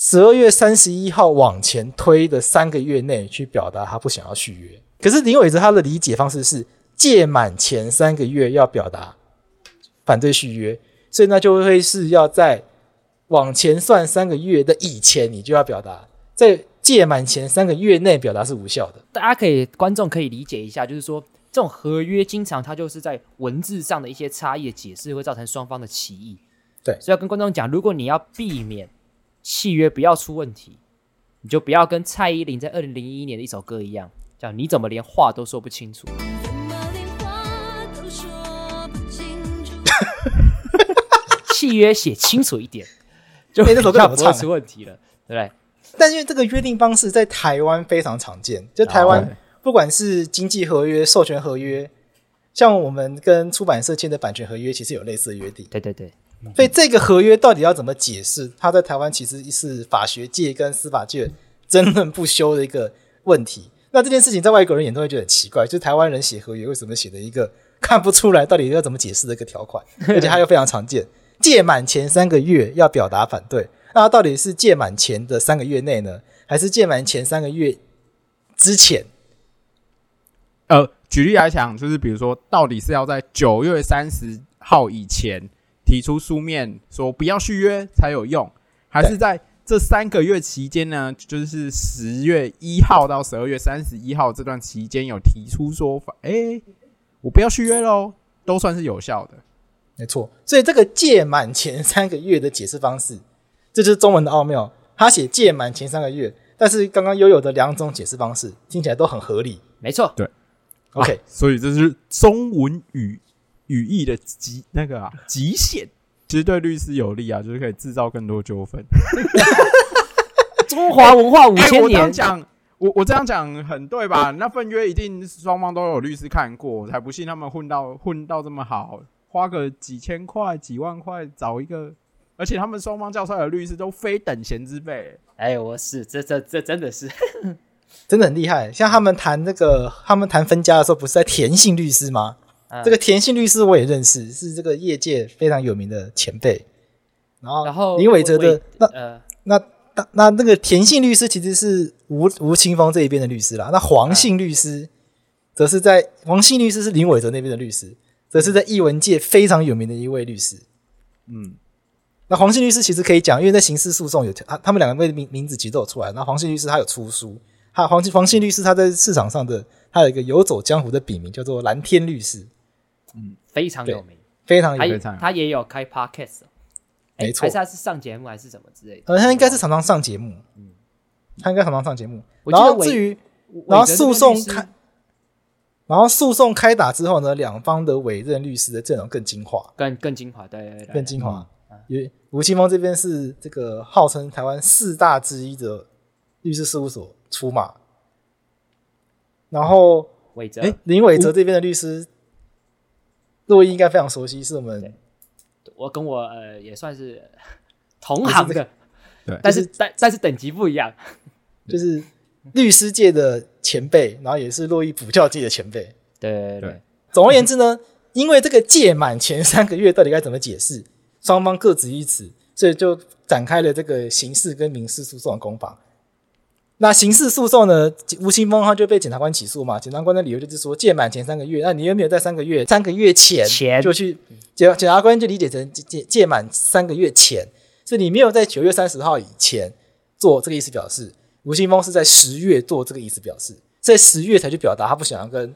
十二月三十一号往前推的三个月内去表达他不想要续约，可是林伟哲他的理解方式是届满前三个月要表达反对续约，所以那就会是要在往前算三个月的以前，你就要表达在届满前三个月内表达是无效的。大家可以观众可以理解一下，就是说这种合约经常它就是在文字上的一些差异的解释会造成双方的歧义。对，所以要跟观众讲，如果你要避免。契约不要出问题，你就不要跟蔡依林在二零零一年的一首歌一样，叫你怎么连话都说不清楚。契约写清楚一点，就比较不会出问题了，对不对？但因为这个约定方式在台湾非常常见，就台湾不管是经济合约、授权合约，像我们跟出版社签的版权合约，其实有类似的约定。对对对。所以这个合约到底要怎么解释？它在台湾其实是法学界跟司法界争论不休的一个问题。那这件事情在外国人眼中会觉得很奇怪，就是台湾人写合约为什么写的一个看不出来到底要怎么解释的一个条款，而且它又非常常见。届满前三个月要表达反对，那它到底是届满前的三个月内呢，还是届满前三个月之前？呃，举例来讲，就是比如说，到底是要在九月三十号以前。提出书面说不要续约才有用，还是在这三个月期间呢？就是十月一号到十二月三十一号这段期间有提出说法，哎、欸，我不要续约喽，都算是有效的。没错，所以这个届满前三个月的解释方式，这就是中文的奥妙。他写届满前三个月，但是刚刚悠悠的两种解释方式听起来都很合理。没错，对，OK，、啊、所以这是中文语语义的极那个啊极限，其实对律师有利啊，就是可以制造更多纠纷。中华文化五千年，欸、我这样讲，我我这样讲很对吧？那份约一定双方都有律师看过，我才不信他们混到混到这么好，花个几千块、几万块找一个。而且他们双方叫出来的律师都非等闲之辈。哎，我是这这这真的是，真的很厉害。像他们谈那个，他们谈分家的时候，不是在田姓律师吗？嗯、这个田信律师我也认识，是这个业界非常有名的前辈。然后，然后林伟哲的那呃那那那那个田信律师其实是吴吴青峰这一边的律师啦。那黄姓律师则是在黄姓律师是林伟哲那边的律师，则是在译文界非常有名的一位律师。嗯。那黄信律师其实可以讲，因为在刑事诉讼有他他们两个位名名字其实都有出来。那黄信律师他有出书，他黄黄信律师他在市场上的他有一个游走江湖的笔名叫做蓝天律师，嗯，非常有名，非常有名。他也有开 podcast，没错，还是他是上节目还是什么之类的？呃，他应该是常常上节目，嗯，他应该常常上节目。然后至于然后诉讼开，然后诉讼开打之后呢，两方的委任律师的阵容更精华，更更精华，对对对，更精华。因为吴青峰这边是这个号称台湾四大之一的律师事务所出马，然后伟哲，哎，林伟哲这边的律师，洛伊应该非常熟悉，是我们，我跟我呃也算是 同行的，对，但是但但是等级不一样，就是律师界的前辈，然后也是洛伊补教界的前辈，对对对。总而言之呢，因为这个届满前三个月到底该怎么解释？双方各执一词，所以就展开了这个刑事跟民事诉讼的攻防。那刑事诉讼呢，吴青峰他就被检察官起诉嘛。检察官的理由就是说，届满前三个月，那你有没有在三个月三个月前就去检检察官就理解成届届满三个月前，所以你没有在九月三十号以前做这个意思表示。吴青峰是在十月做这个意思表示，在十月才去表达他不想要跟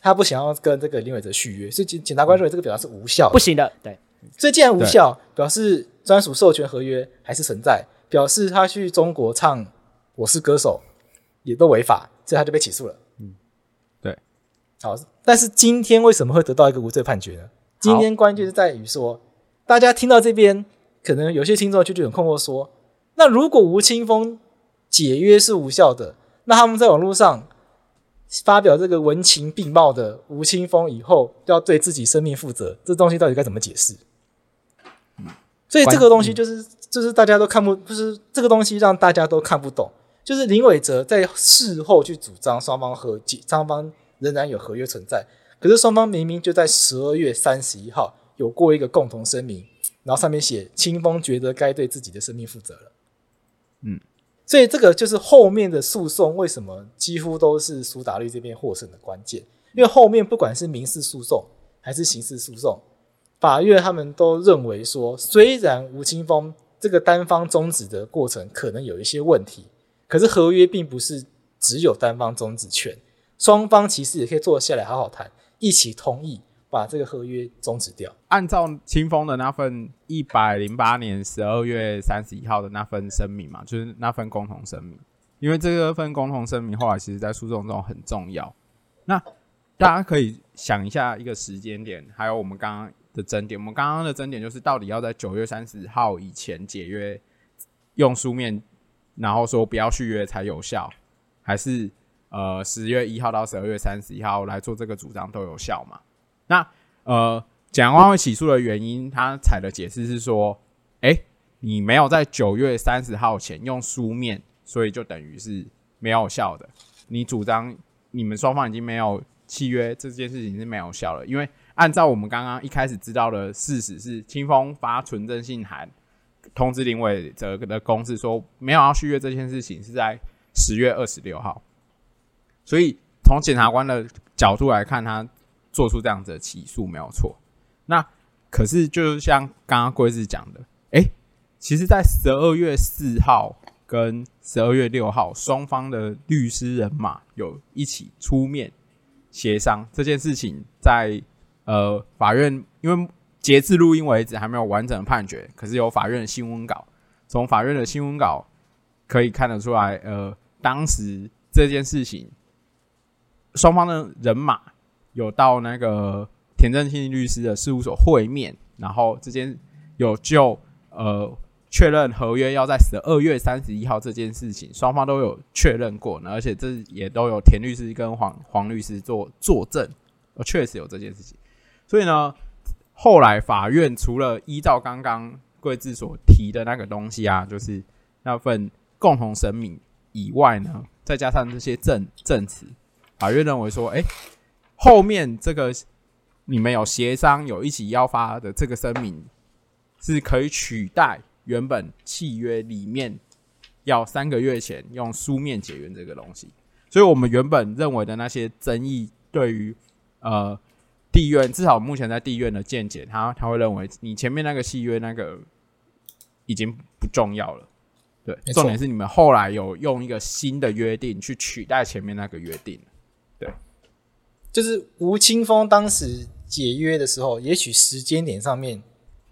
他不想要跟这个林伟哲续约，所以检检察官认为这个表达是无效，不行的，对。所以既然无效，表示专属授权合约还是存在，表示他去中国唱《我是歌手》也都违法，所以他就被起诉了。嗯，对。好，但是今天为什么会得到一个无罪判决呢？今天关键是在于说，大家听到这边，可能有些听众就就很困惑说，那如果吴青峰解约是无效的，那他们在网络上。发表这个文情并茂的吴青峰以后要对自己生命负责，这东西到底该怎么解释？所以这个东西就是就是大家都看不，就是这个东西让大家都看不懂。就是林伟哲在事后去主张双方和解，双方仍然有合约存在，可是双方明明就在十二月三十一号有过一个共同声明，然后上面写清风觉得该对自己的生命负责了。嗯。所以这个就是后面的诉讼为什么几乎都是苏打绿这边获胜的关键，因为后面不管是民事诉讼还是刑事诉讼，法院他们都认为说，虽然吴青峰这个单方终止的过程可能有一些问题，可是合约并不是只有单方终止权，双方其实也可以坐下来好好谈，一起同意。把这个合约终止掉。按照清风的那份一百零八年十二月三十一号的那份声明嘛，就是那份共同声明。因为这个份共同声明后来其实在诉讼中很重要。那大家可以想一下一个时间点，还有我们刚刚的争点。我们刚刚的争点就是到底要在九月三十号以前解约，用书面，然后说不要续约才有效，还是呃十月一号到十二月三十一号来做这个主张都有效嘛？那呃，检察官起诉的原因，他采的解释是说，哎、你没有在九月三十号前用书面，所以就等于是没有效的。你主张你们双方已经没有契约，这件事情是没有效的。因为按照我们刚刚一开始知道的事实是，清风发存证信函通知林伟哲的公司说没有要续约这件事情是在十月二十六号，所以从检察官的角度来看，他。做出这样子的起诉没有错，那可是就像刚刚贵子讲的，哎、其实，在十二月四号跟十二月六号，双方的律师人马有一起出面协商这件事情在，在呃法院，因为截至录音为止还没有完整的判决，可是有法院的新闻稿，从法院的新闻稿可以看得出来，呃，当时这件事情，双方的人马有到那个田正庆律师的事务所会面，然后之间有就呃确认合约要在十二月三十一号这件事情，双方都有确认过，而且这也都有田律师跟黄黄律师做作证，呃，确实有这件事情。所以呢，后来法院除了依照刚刚贵志所提的那个东西啊，就是那份共同声明以外呢，再加上这些证证词。法院认为说，哎、后面这个你们有协商、有一起要发的这个声明，是可以取代原本契约里面要三个月前用书面解约这个东西。所以，我们原本认为的那些争议，对于呃地院，至少目前在地院的见解，他他会认为你前面那个契约那个已经不重要了。对，重点是你们后来有用一个新的约定去取代前面那个约定。对就是吴青峰当时解约的时候，也许时间点上面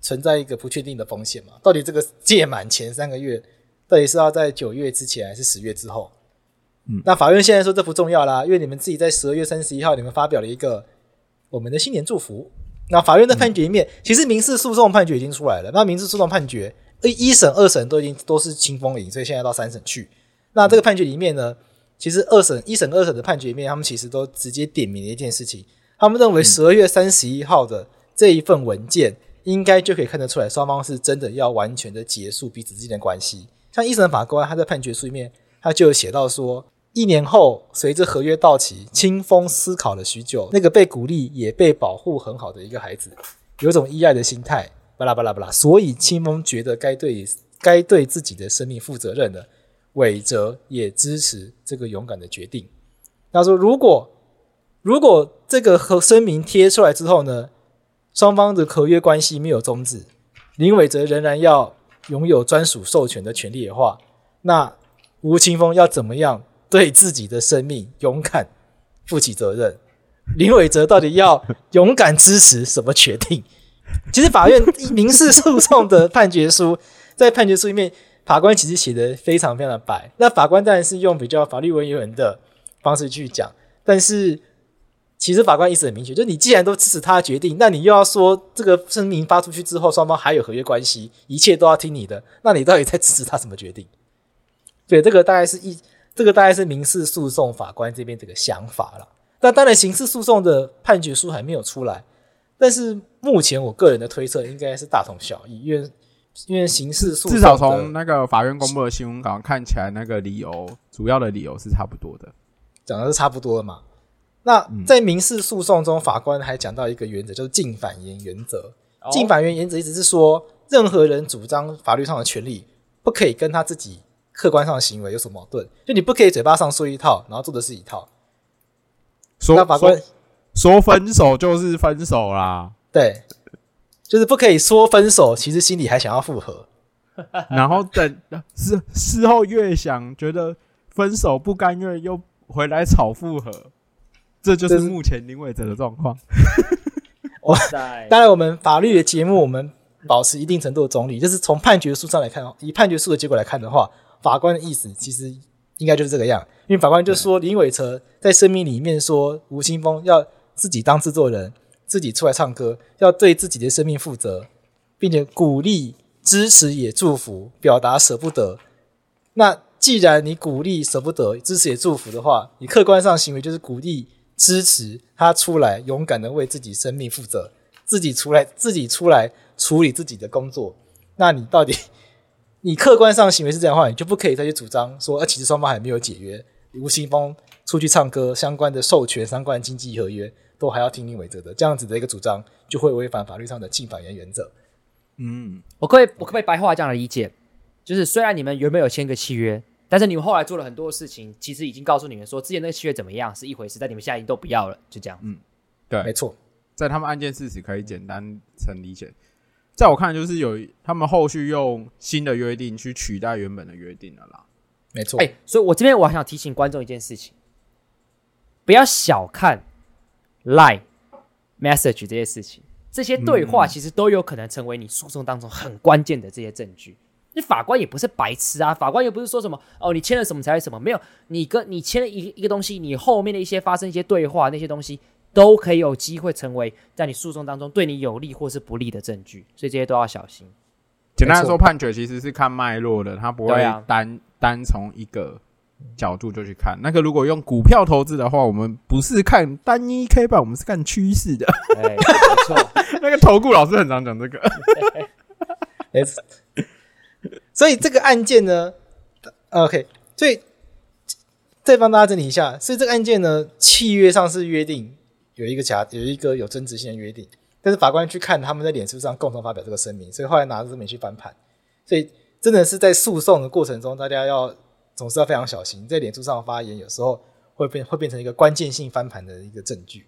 存在一个不确定的风险嘛？到底这个届满前三个月，到底是要在九月之前还是十月之后？嗯，那法院现在说这不重要啦，因为你们自己在十二月三十一号，你们发表了一个我们的新年祝福。那法院的判决里面，嗯、其实民事诉讼判决已经出来了。那民事诉讼判决，一审、二审都已经都是清风赢，所以现在到三审去。那这个判决里面呢？其实二审、一审、二审的判决里面，他们其实都直接点明了一件事情。他们认为十二月三十一号的这一份文件，应该就可以看得出来，双方是真的要完全的结束彼此之间的关系。像一审法官他在判决书里面，他就有写到说，一年后随着合约到期，清风思考了许久，那个被鼓励也被保护很好的一个孩子，有种依赖的心态，巴拉巴拉巴拉，所以清风觉得该对该对自己的生命负责任的。韦哲也支持这个勇敢的决定。他说：“如果如果这个和声明贴出来之后呢，双方的合约关系没有终止，林韦哲仍然要拥有专属授权的权利的话，那吴青峰要怎么样对自己的生命勇敢负起责任？林伟哲到底要 勇敢支持什么决定？其实法院 民事诉讼的判决书在判决书里面。”法官其实写的非常非常的白，那法官当然是用比较法律文言文的方式去讲，但是其实法官意思很明确，就是你既然都支持他的决定，那你又要说这个声明发出去之后，双方还有合约关系，一切都要听你的，那你到底在支持他什么决定？对，这个大概是一，这个大概是民事诉讼法官这边这个想法了。那当然，刑事诉讼的判决书还没有出来，但是目前我个人的推测应该是大同小异，因为。因为刑事诉讼，至少从那个法院公布的新闻稿看起来，那个理由主要的理由是差不多的，讲的是差不多的嘛。那在民事诉讼中，法官还讲到一个原则，就是尽反言原则。禁反言原则意思是说，任何人主张法律上的权利，不可以跟他自己客观上的行为有所矛盾。就你不可以嘴巴上说一套，然后做的是一套。说法官说，说分手就是分手啦，对。就是不可以说分手，其实心里还想要复合，然后等事事后越想，觉得分手不甘愿，又回来吵复合，这就是目前林伟哲的状况。哇塞！当然，我们法律的节目，我们保持一定程度的中立，就是从判决书上来看，以判决书的结果来看的话，法官的意思其实应该就是这个样，因为法官就说林伟哲在声明里面说吴青峰要自己当制作人。自己出来唱歌，要对自己的生命负责，并且鼓励、支持也祝福，表达舍不得。那既然你鼓励、舍不得、支持也祝福的话，你客观上行为就是鼓励、支持他出来勇敢的为自己生命负责，自己出来自己出来处理自己的工作。那你到底，你客观上行为是这样的话，你就不可以再去主张说，啊，其实双方还没有解约，吴青峰出去唱歌相关的授权、相关的经济合约。都还要听林伟哲的，这样子的一个主张就会违反法律上的禁反言原则。嗯，我可以我可不可以白话这样的理解？就是虽然你们原本有签个契约，但是你们后来做了很多事情，其实已经告诉你们说之前那个契约怎么样是一回事，但你们现在已经都不要了，就这样。嗯，对，没错，在他们案件事实可以简单成理解。在我看来，就是有他们后续用新的约定去取代原本的约定了啦。没错，哎、欸，所以我这边我还想提醒观众一件事情，不要小看。Line message 这些事情，这些对话其实都有可能成为你诉讼当中很关键的这些证据。那法官也不是白痴啊，法官又不是说什么哦，你签了什么才是什么，没有，你跟你签了一一个东西，你后面的一些发生一些对话那些东西，都可以有机会成为在你诉讼当中对你有利或是不利的证据，所以这些都要小心。简单来说，判决其实是看脉络的，他不会单、啊、单从一个角度就去看。那个如果用股票投资的话，我们不是看单一 K 棒，我们是看趋势的。哎，没错，那个投顾老师很常讲这个。所以这个案件呢，OK，所以再帮大家整理一下，所以这个案件呢，契约上是约定有一个假有一个有争执性的约定，但是法官去看他们在脸书上共同发表这个声明，所以后来拿着这声明去翻盘，所以真的是在诉讼的过程中，大家要总是要非常小心，在脸书上发言有时候会变会变成一个关键性翻盘的一个证据。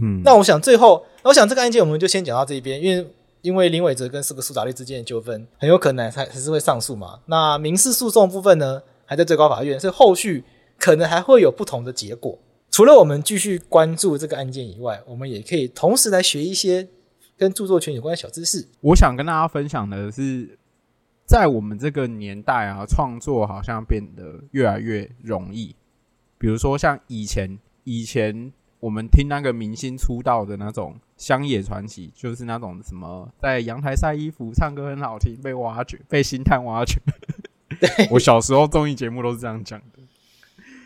嗯，那我想最后，那我想这个案件我们就先讲到这一边，因为。因为林伟哲跟四个苏打绿之间的纠纷，很有可能还还是会上诉嘛。那民事诉讼部分呢，还在最高法院，所以后续可能还会有不同的结果。除了我们继续关注这个案件以外，我们也可以同时来学一些跟著作权有关的小知识。我想跟大家分享的是，在我们这个年代啊，创作好像变得越来越容易。比如说像以前，以前。我们听那个明星出道的那种乡野传奇，就是那种什么在阳台晒衣服、唱歌很好听、被挖掘、被星探挖掘。我小时候综艺节目都是这样讲的。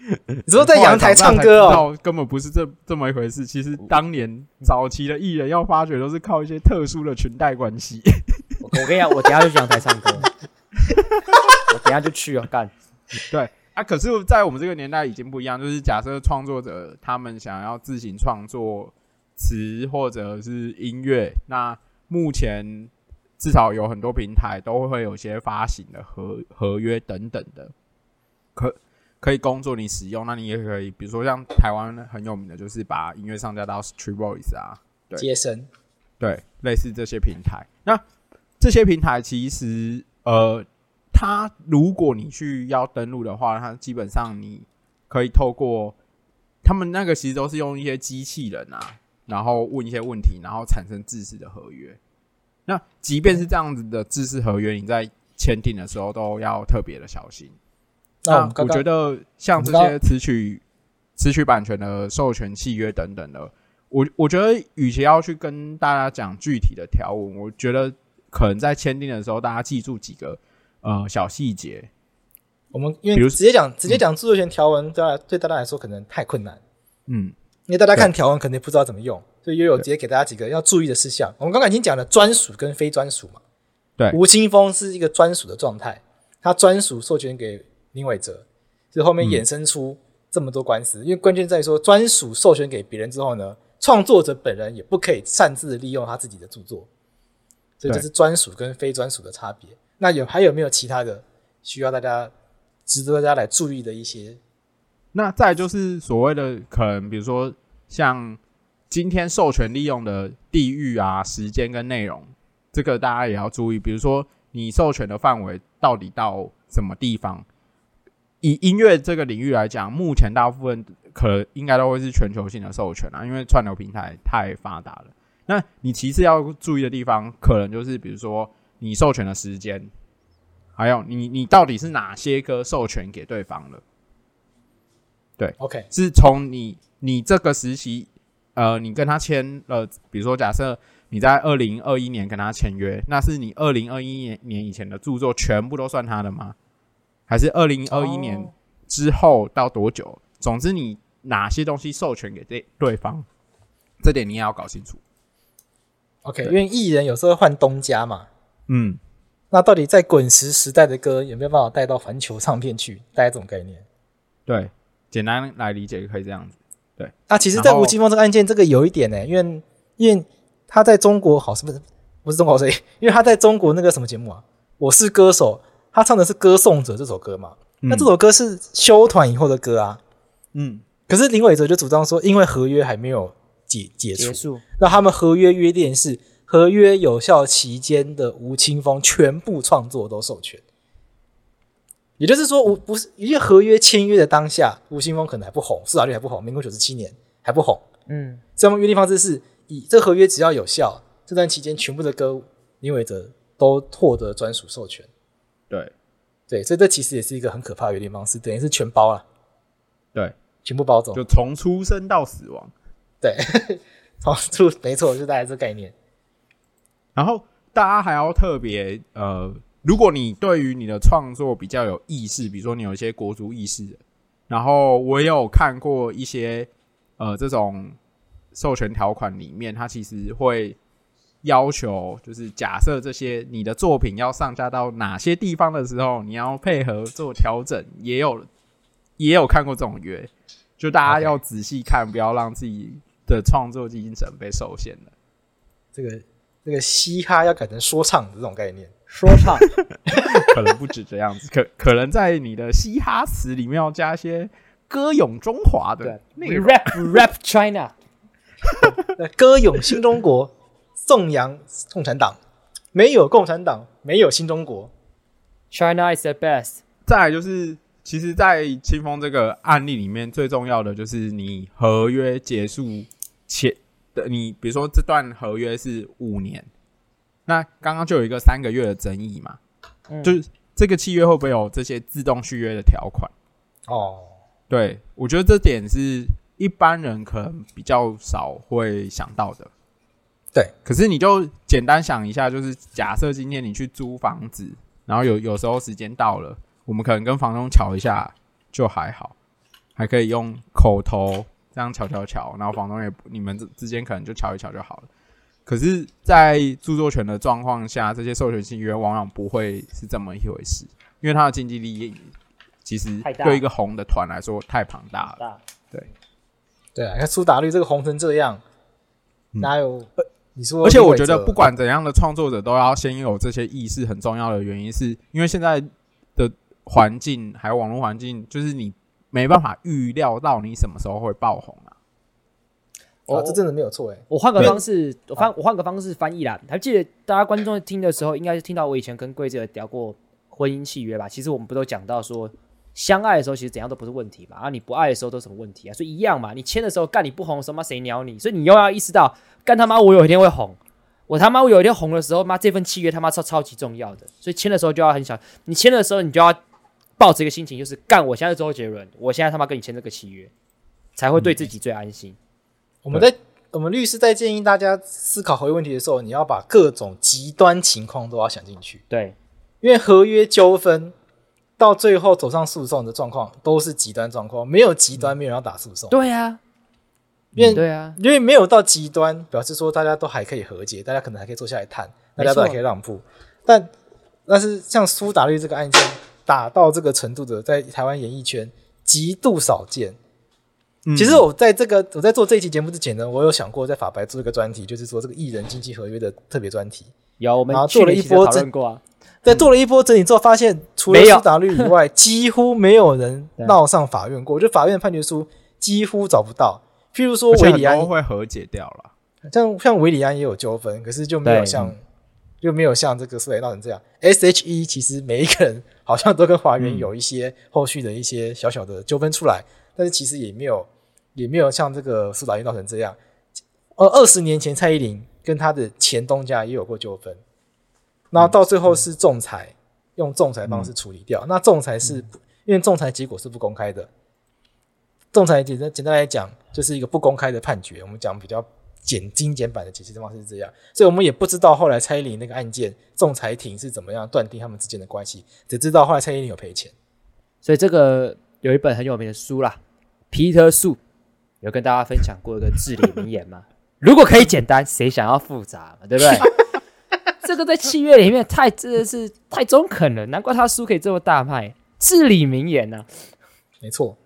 你说在阳台唱歌哦，根本不是这这么一回事。其实当年早期的艺人要发掘，都是靠一些特殊的裙带关系。我跟你讲，我等下就去阳台唱歌。我等下就去哦，干。对。啊，可是，在我们这个年代已经不一样。就是假设创作者他们想要自行创作词或者是音乐，那目前至少有很多平台都会有些发行的合合约等等的，可可以工作你使用。那你也可以，比如说像台湾很有名的，就是把音乐上架到 StreetVoice 啊，对，接生，对，类似这些平台。那这些平台其实呃。它如果你去要登录的话，它基本上你可以透过他们那个，其实都是用一些机器人啊，然后问一些问题，然后产生制式的合约。那即便是这样子的制式合约，你在签订的时候都要特别的小心。那我觉得像这些词曲、词曲版权的授权契约等等的，我我觉得与其要去跟大家讲具体的条文，我觉得可能在签订的时候，大家记住几个。呃，小细节，我们因为直接讲直接讲著作权条文，对大家对大家来说可能太困难。嗯，因为大家看条文肯定不知道怎么用，所以又有直接给大家几个要注意的事项。我们刚刚已经讲了专属跟非专属嘛。对，吴青峰是一个专属的状态，他专属授权给林伟哲，所以后面衍生出这么多官司。嗯、因为关键在于说，专属授权给别人之后呢，创作者本人也不可以擅自利用他自己的著作，所以这是专属跟非专属的差别。那有还有没有其他的需要大家值得大家来注意的一些？那再就是所谓的可能，比如说像今天授权利用的地域啊、时间跟内容，这个大家也要注意。比如说你授权的范围到底到什么地方？以音乐这个领域来讲，目前大部分可能应该都会是全球性的授权啊，因为串流平台太发达了。那你其次要注意的地方，可能就是比如说。你授权的时间，还有你你到底是哪些歌授权给对方了？对，OK，是从你你这个时期，呃，你跟他签了，比如说假设你在二零二一年跟他签约，那是你二零二一年年以前的著作全部都算他的吗？还是二零二一年之后到多久？Oh. 总之，你哪些东西授权给对对方，这点你也要搞清楚。OK，因为艺人有时候会换东家嘛。嗯，那到底在滚石时代的歌有没有办法带到环球唱片去？大概这种概念？对，简单来理解可以这样子。对，那其实，在吴青峰这个案件，这个有一点呢、欸，因为因为他在中国好是不是不是中国谁？因为他在中国那个什么节目啊？我是歌手，他唱的是《歌颂者》这首歌嘛。嗯、那这首歌是休团以后的歌啊。嗯，可是林伟哲就主张说，因为合约还没有解解除，结束，那他们合约约定是。合约有效期间的吴青峰全部创作都授权，也就是说，吴不是因为合约签约的当下，吴青峰可能还不红，市场率还不红，民国九十七年还不红。嗯，这么约定方式是以这合约只要有效，这段期间全部的歌林伟哲都获得专属授权。对对，所以这其实也是一个很可怕的约定方式，等于是全包了，对，全部包走，就从出生到死亡。对，从出没错，就大概这概念。然后大家还要特别呃，如果你对于你的创作比较有意识，比如说你有一些国族意识，然后我也有看过一些呃这种授权条款里面，它其实会要求，就是假设这些你的作品要上架到哪些地方的时候，你要配合做调整，也有也有看过这种约，就大家要仔细看，不要让自己的创作精神被受限了。这个。这个嘻哈要改成说唱的这种概念，说唱。可能不止这样子，可可能在你的嘻哈词里面要加一些歌咏中华的那个，rap rap China，歌咏新中国，颂扬共产党，没有共产党，没有新中国，China is the best。再来就是，其实，在清风这个案例里面，最重要的就是你合约结束前的。你比如说这段合约是五年，那刚刚就有一个三个月的争议嘛，嗯、就是这个契约会不会有这些自动续约的条款？哦，对，我觉得这点是一般人可能比较少会想到的。对，可是你就简单想一下，就是假设今天你去租房子，然后有有时候时间到了，我们可能跟房东瞧一下就还好，还可以用口头。这样瞧瞧瞧，然后房东也你们之之间可能就瞧一瞧就好了。可是，在著作权的状况下，这些授权契约往往不会是这么一回事，因为它的经济利益其实对一个红的团来说太庞大了。对，对啊，你看苏打绿这个红成这样，哪有？嗯、你说，而且我觉得不管怎样的创作者都要先有这些意识，很重要的原因是因为现在的环境还有网络环境，就是你。没办法预料到你什么时候会爆红啊！哦，这真的没有错哎。我换个方式，我翻我换个方式翻译啦。还记得大家观众听的时候，应该是听到我以前跟贵子聊过婚姻契约吧？其实我们不都讲到说，相爱的时候其实怎样都不是问题嘛，啊，你不爱的时候都什么问题啊？所以一样嘛，你签的时候干你不红的时候，妈谁鸟你？所以你又要意识到，干他妈我有一天会红，我他妈我有一天红的时候，妈这份契约他妈超超级重要的，所以签的时候就要很小。你签的时候你就要。抱着一个心情，就是干，我现在是周杰伦，我现在他妈跟你签这个契约，才会对自己最安心。嗯、我们在我们律师在建议大家思考合约问题的时候，你要把各种极端情况都要想进去。对，因为合约纠纷到最后走上诉讼的状况都是极端状况，没有极端，没有人要打诉讼。对呀，因为对啊，因为没有到极端，表示说大家都还可以和解，大家可能还可以坐下来谈，大家都还可以让步。但但是像苏打绿这个案件。打到这个程度的，在台湾演艺圈极度少见。嗯、其实我在这个我在做这一期节目之前呢，我有想过在法白做一个专题，就是说这个艺人经纪合约的特别专题。有，我们做了一波整过啊。在做了一波整理之后，发现除了苏打绿以外，几乎没有人闹上法院过。就法院判决书几乎找不到。譬如说维里安会和解掉了，像像维里安也有纠纷，可是就没有像。就没有像这个苏雷闹成这样。S.H.E 其实每一个人好像都跟华原有一些后续的一些小小的纠纷出来，嗯、但是其实也没有也没有像这个苏打绿闹成这样。呃，二十年前蔡依林跟她的前东家也有过纠纷，那到最后是仲裁，嗯、用仲裁方式处理掉。嗯、那仲裁是、嗯、因为仲裁结果是不公开的，仲裁简单简单来讲就是一个不公开的判决。我们讲比较。简精简版的解释方式是这样，所以我们也不知道后来蔡依林那个案件，仲裁庭是怎么样断定他们之间的关系，只知道后来蔡依林有赔钱。所以这个有一本很有名的书啦，皮特树有跟大家分享过一个至理名言嘛：如果可以简单，谁想要复杂嘛？对不对？这个在契约里面太真的是太中肯了，难怪他书可以这么大卖。至理名言呢、啊？没错，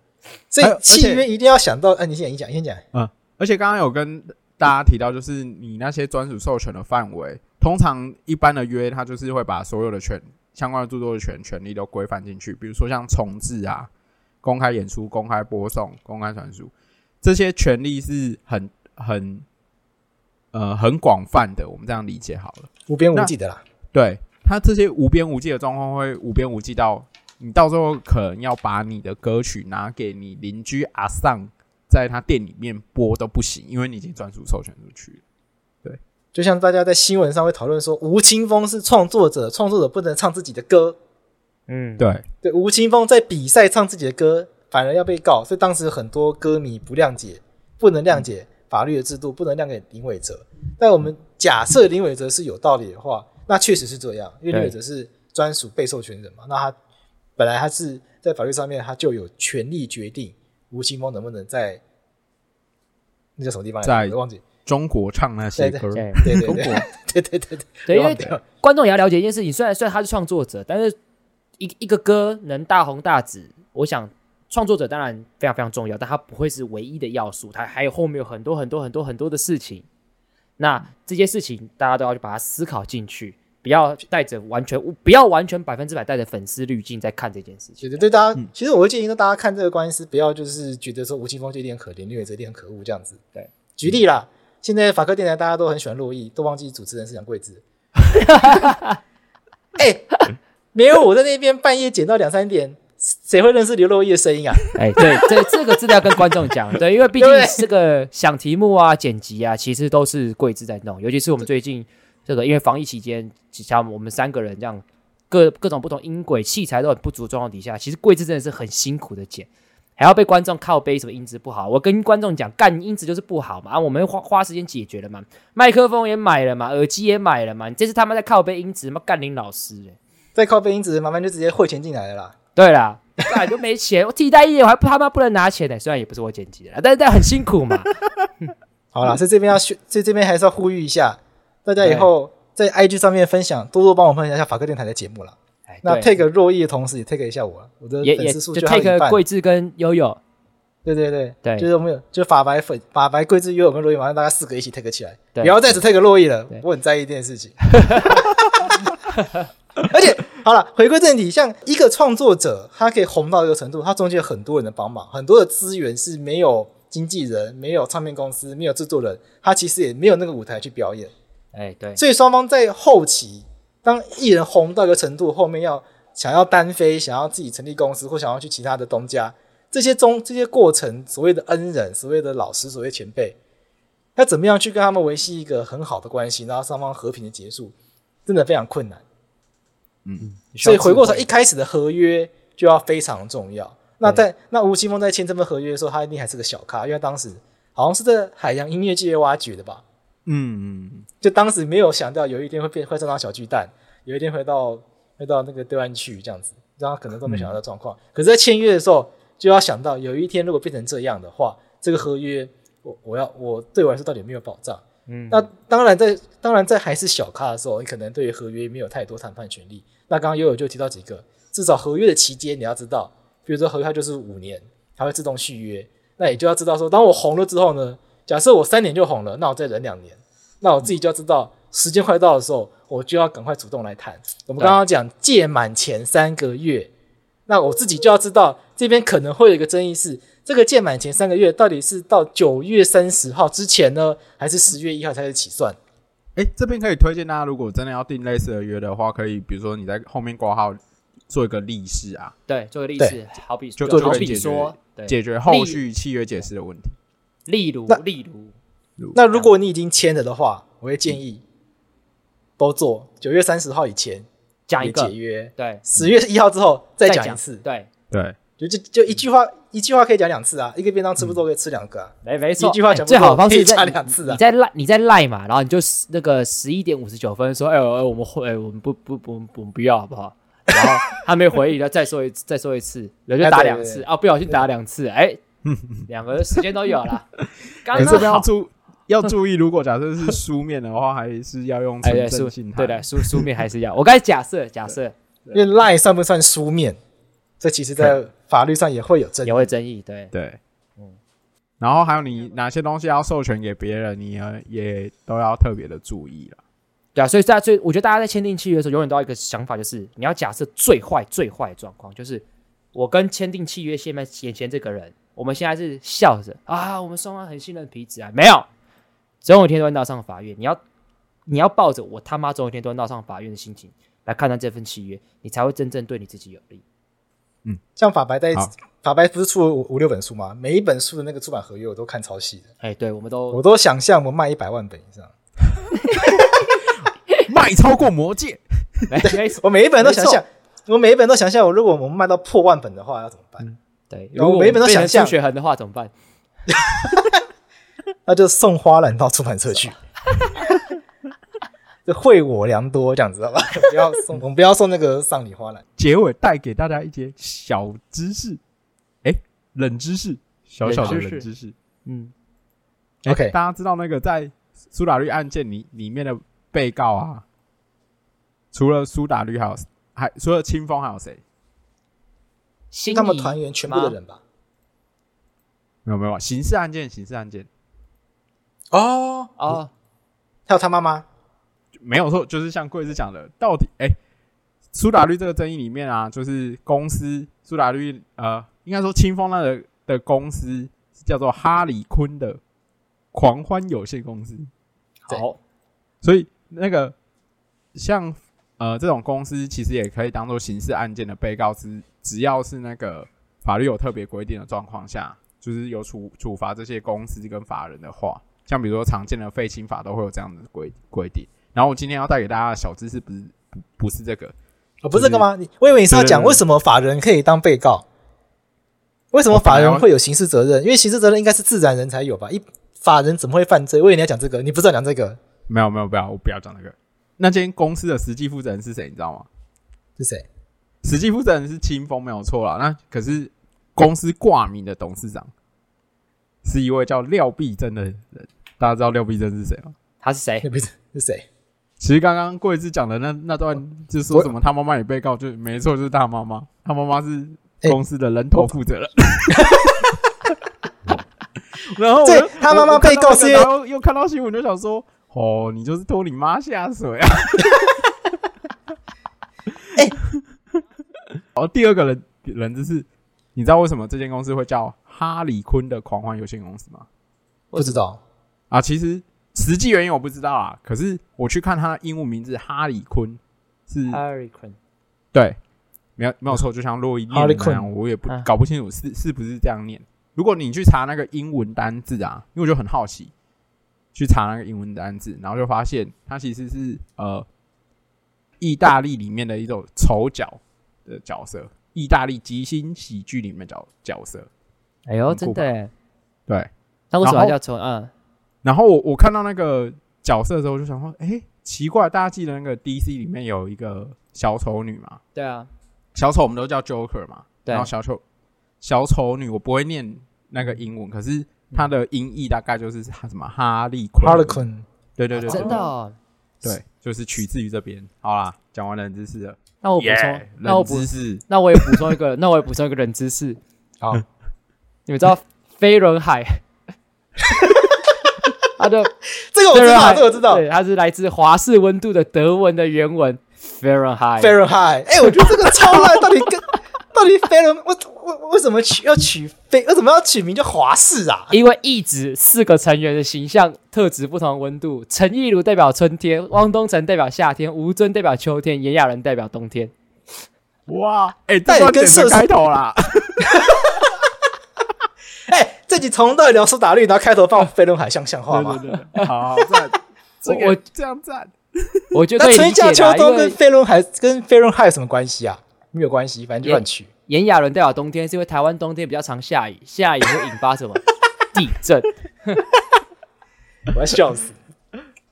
所以契约一定要想到。哎、啊，你先讲，你先讲。嗯，而且刚刚有跟。大家提到就是你那些专属授权的范围，通常一般的约，它就是会把所有的权相关的著作权权利都规范进去，比如说像重置啊、公开演出、公开播送、公开传输，这些权利是很很呃很广泛的。我们这样理解好了，无边无际的啦。对，它这些无边无际的状况会无边无际到你到时候可能要把你的歌曲拿给你邻居阿桑。在他店里面播都不行，因为你已经专属授权出去了。对，就像大家在新闻上会讨论说，吴青峰是创作者，创作者不能唱自己的歌，嗯，对，对，吴青峰在比赛唱自己的歌，反而要被告，所以当时很多歌迷不谅解，不能谅解法律的制度，不能让给林伟哲。但我们假设林伟哲是有道理的话，那确实是这样，因为林伟哲是专属被授权人嘛，那他本来他是在法律上面他就有权利决定吴青峰能不能在那叫什么地方？在忘记。中国唱那些歌，对对对对对对对对，因为观众也要了解一件事情，虽然虽然他是创作者，但是一一个歌能大红大紫，我想创作者当然非常非常重要，但他不会是唯一的要素，他还有后面有很多很多很多很多的事情。那这些事情大家都要去把它思考进去，不要带着完全不要完全百分之百带着粉丝滤镜在看这件事情。对对对，大家、其实我会建议说，大家看这个官司，不要就是觉得说吴青峰这一点可怜，林伟哲一点很可恶这样子。对，举例啦，现在法科电台大家都很喜欢珞亦，都忘记主持人是杨贵智。哎、没有我在那边半夜剪到两三点，谁会认识刘若英的声音啊？哎，对这，这个资料跟观众讲，对，因为毕竟这个想题目啊、剪辑啊，其实都是贵智在弄，尤其是我们最近这个因为防疫期间，像我们三个人这样各各种不同音轨、器材都很不足状况底下，其实贵智真的是很辛苦的剪，还要被观众靠背什么音质不好。我跟观众讲，干音质就是不好嘛，啊，我们花花时间解决了嘛，麦克风也买了嘛，耳机也买了嘛，你这次他妈在靠背音质，吗干林老师欸在靠背音质，麻烦就直接汇钱进来了啦。对啦，干就没钱，我替代役我还他妈不能拿钱呢，虽然也不是我剪辑的啦，但是但很辛苦嘛。好啦，在这边要在这边还是要呼吁一下，大家以后在 IG 上面分享，多多帮我分享一下法科电台的节目啦。哎那 take 若意的同时，也 take 一下我，我的粉丝数就 take 一半。贵智跟悠悠，对对对。对。就是我们有，就法白粉、法白桂智、悠悠跟若意，马上大家四个一起 take 起来，对。不要再只 take 若意了，我很在意这件事情。而且，好了，回归正题，像一个创作者，他可以红到一个程度，他中间有很多人的帮忙，很多的资源是没有经纪人、没有唱片公司、没有制作人，他其实也没有那个舞台去表演。哎对，所以双方在后期，当艺人红到一个程度，后面要想要单飞，想要自己成立公司，或想要去其他的东家，这些中这些过程，所谓的恩人、所谓的老师、所谓前辈，要怎么样去跟他们维系一个很好的关系，然后双方和平的结束，真的非常困难。嗯，所以回过头，一开始的合约就要非常重要。那在那吴青峰在签这份合约的时候，他一定还是个小咖，因为当时好像是在海洋音乐界挖掘的吧。嗯嗯，就当时没有想到有一天会变会上到小巨蛋，有一天会到会到那个对岸去这样子，让他可能都没想到的状况。可是，在签约的时候就要想到，有一天如果变成这样的话，这个合约我我要我对我来说到底有没有保障？嗯，那当然在当然在还是小咖的时候，你可能对于合约没有太多谈判权利。那刚刚悠悠就提到几个，至少合约的期间你要知道，比如说合约它就是五年，它会自动续约，那也就要知道说，当我红了之后呢，假设我三年就红了，那我再忍两年，那我自己就要知道时间快到的时候，我就要赶快主动来谈。我们刚刚讲届满前三个月，那我自己就要知道这边可能会有一个争议是，这个届满前三个月到底是到九月三十号之前呢，还是十月一号才是起算？哎，这边可以推荐大家，如果真的要订类似的约的话，可以比如说你在后面挂号做一个例示啊，对，做个例示，好比就就好就可以解解决后续契约解释的问题。例如那例如，那如果你已经签了的话，我会建议都做九月三十号以前也讲一个。解约，对，十月一号之后再讲一次，对，对，就就就一句话一句话可以讲两次啊，一个便当吃不够可以吃两个啊。没没错，一句话讲最好的方可以加式在两次啊你在赖你在赖嘛，然后你就那个十一点五十九分说，哎呦哎，我们会，哎，我们不不不我们不要好不好？然后他没回应，然后再说一次再说一次，然后就打两次啊，不小心打两次，哎，两个时间都有了，刚可是这边要刚好。注要注意，如果假设是书面的话，还是要用哎，对纯正书信函。对的书书面还是要。我刚才假设假设因为 line 算不算书面，这其实在法律上也会有争议。也会争议，对对，嗯然后还有你哪些东西要授权给别人，你也也都要特别的注意了。对啊，所以大家最我觉得大家在签订契约的时候，永远都要有一个想法，就是你要假设最坏最坏的状况，就是我跟签订契约现在眼前这个人，我们现在是笑着啊，我们双方很信任彼此啊，没有，总有一天都会闹上法院。你要你要抱着我他妈总有一天都会闹上法院的心情来看待这份契约，你才会真正对你自己有利。像法白在好。法白不是出了五五六本书吗？每一本书的那个出版合约我都看超细的，哎，对，我们都我都想象我卖一百万本以上，卖超过魔戒，我每一本都想象我每一本都想象，我如果我们卖到破万本的话，要怎么办？对，如果每一本都想象。数学横的话怎么办？那就送花篮到出版社去，就惠我良多这样子，好吧？不要送，我们不要送那个丧礼花篮。结尾带给大家一些小知识，哎，冷知识，小小的冷知识。嗯，OK，大家知道那个在苏打绿案件里里面的被告啊，除了苏打绿，还有还除了清风，还有谁？他们团员全部的人吧？没有没有，刑事案件，刑事案件。哦哦，还有他妈妈？没有错，就是像贵子讲的，到底哎，苏打绿这个争议里面啊，就是公司苏打绿呃，应该说清风那个的公司叫做哈里坤的狂欢有限公司。好，所以那个像呃这种公司，其实也可以当做刑事案件的被告，之只要是那个法律有特别规定的状况下。就是有处处罚这些公司跟法人的话，像比如说常见的废青法都会有这样的规规定。然后我今天要带给大家的小知识不是不不是这个，哦，不是这个吗？你我以为你是要讲为什么法人可以当被告，为什么法人会有刑事责任？因为刑事责任应该是自然人才有吧？一法人怎么会犯罪？我以为你要讲这个，你不是要讲这个？没有没有，不要，我不要讲这个。那间公司的实际负责人是谁？你知道吗？是谁？实际负责人是清风，没有错啦。那可是。公司挂名的董事长是一位叫廖碧珍的人，大家知道廖碧珍是谁吗？他是谁？廖碧珍是谁？其实刚刚贵司讲的那那段，就是说什么他妈妈也被告，就没错，就是他妈妈，他妈妈是公司的人头负责人。然后对，他妈妈被告是，然后又看到新闻就想说，哦，你就是拖你妈下水啊！哎，哦，第二个人人就是。你知道为什么这间公司会叫哈里坤的狂欢有限公司吗？不知道啊，其实实际原因我不知道啊。可是我去看他的英文名字哈里坤是哈里坤，对，没有没有错，就像洛伊念的那样，我也不搞不清楚是是不是这样念。如果你去查那个英文单字啊，因为我就很好奇，去查那个英文单字，然后就发现它其实是呃意大利里面的一种丑角的角色。意大利即兴喜剧里面角角色，哎呦，真的，对，那为什么叫丑？嗯，然后我我看到那个角色的时候，我就想说，哎，奇怪，大家记得那个 DC 里面有一个小丑女吗？对啊，小丑我们都叫 Joker 嘛，对，然后小丑小丑女，我不会念那个英文，可是它的音译大概就是什么哈利坤，哈利坤，对对对，真的，对，就是取自于这边。好啦，讲完冷知识了。那我补充，yeah, 那我补，那我也补充一个，那我也补充一个冷知识。好，你们知道飞轮海？他的 这个我知道，这个我知道，对，它是来自华氏温度的德文的原文 Fahrenheit。Fahrenheit，哎，我觉得这个超烂，到底跟到底飞轮我。为什么取要取非？为什么要取名叫华氏啊？因为一指四个成员的形象特质不同温度。陈意如代表春天，汪东城代表夏天，吴尊代表秋天，炎亚纶代表冬天。哇！哎、欸，这段跟设开头啦。哎、欸，这集从头到尾聊苏打绿，然后开头放飞轮海像像话吗？对对对，好赞！这个、我这样赞，我觉得那春夏秋冬跟飞轮海跟飞轮海有什么关系啊？没有关系，反正就乱取。炎亚纶代表冬天，是因为台湾冬天比较常下雨，下雨会引发什么地震？我要笑死！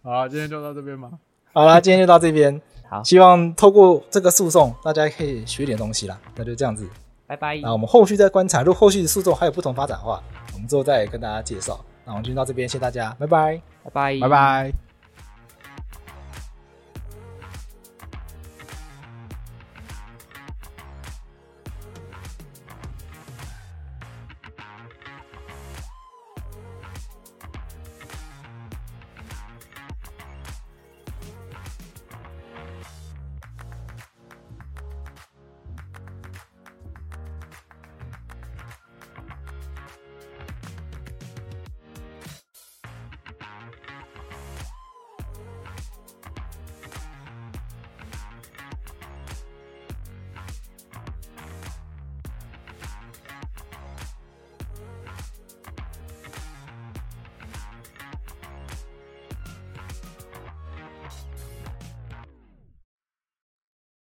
好，今天就到这边吧。好啦，今天就到这边。好，希望透过这个诉讼，大家可以学点东西啦。那就这样子，拜拜。那我们后续再观察，如果后续的诉讼还有不同发展的话，我们之后再跟大家介绍。那我们就到这边，谢谢大家，拜拜，拜拜，拜拜。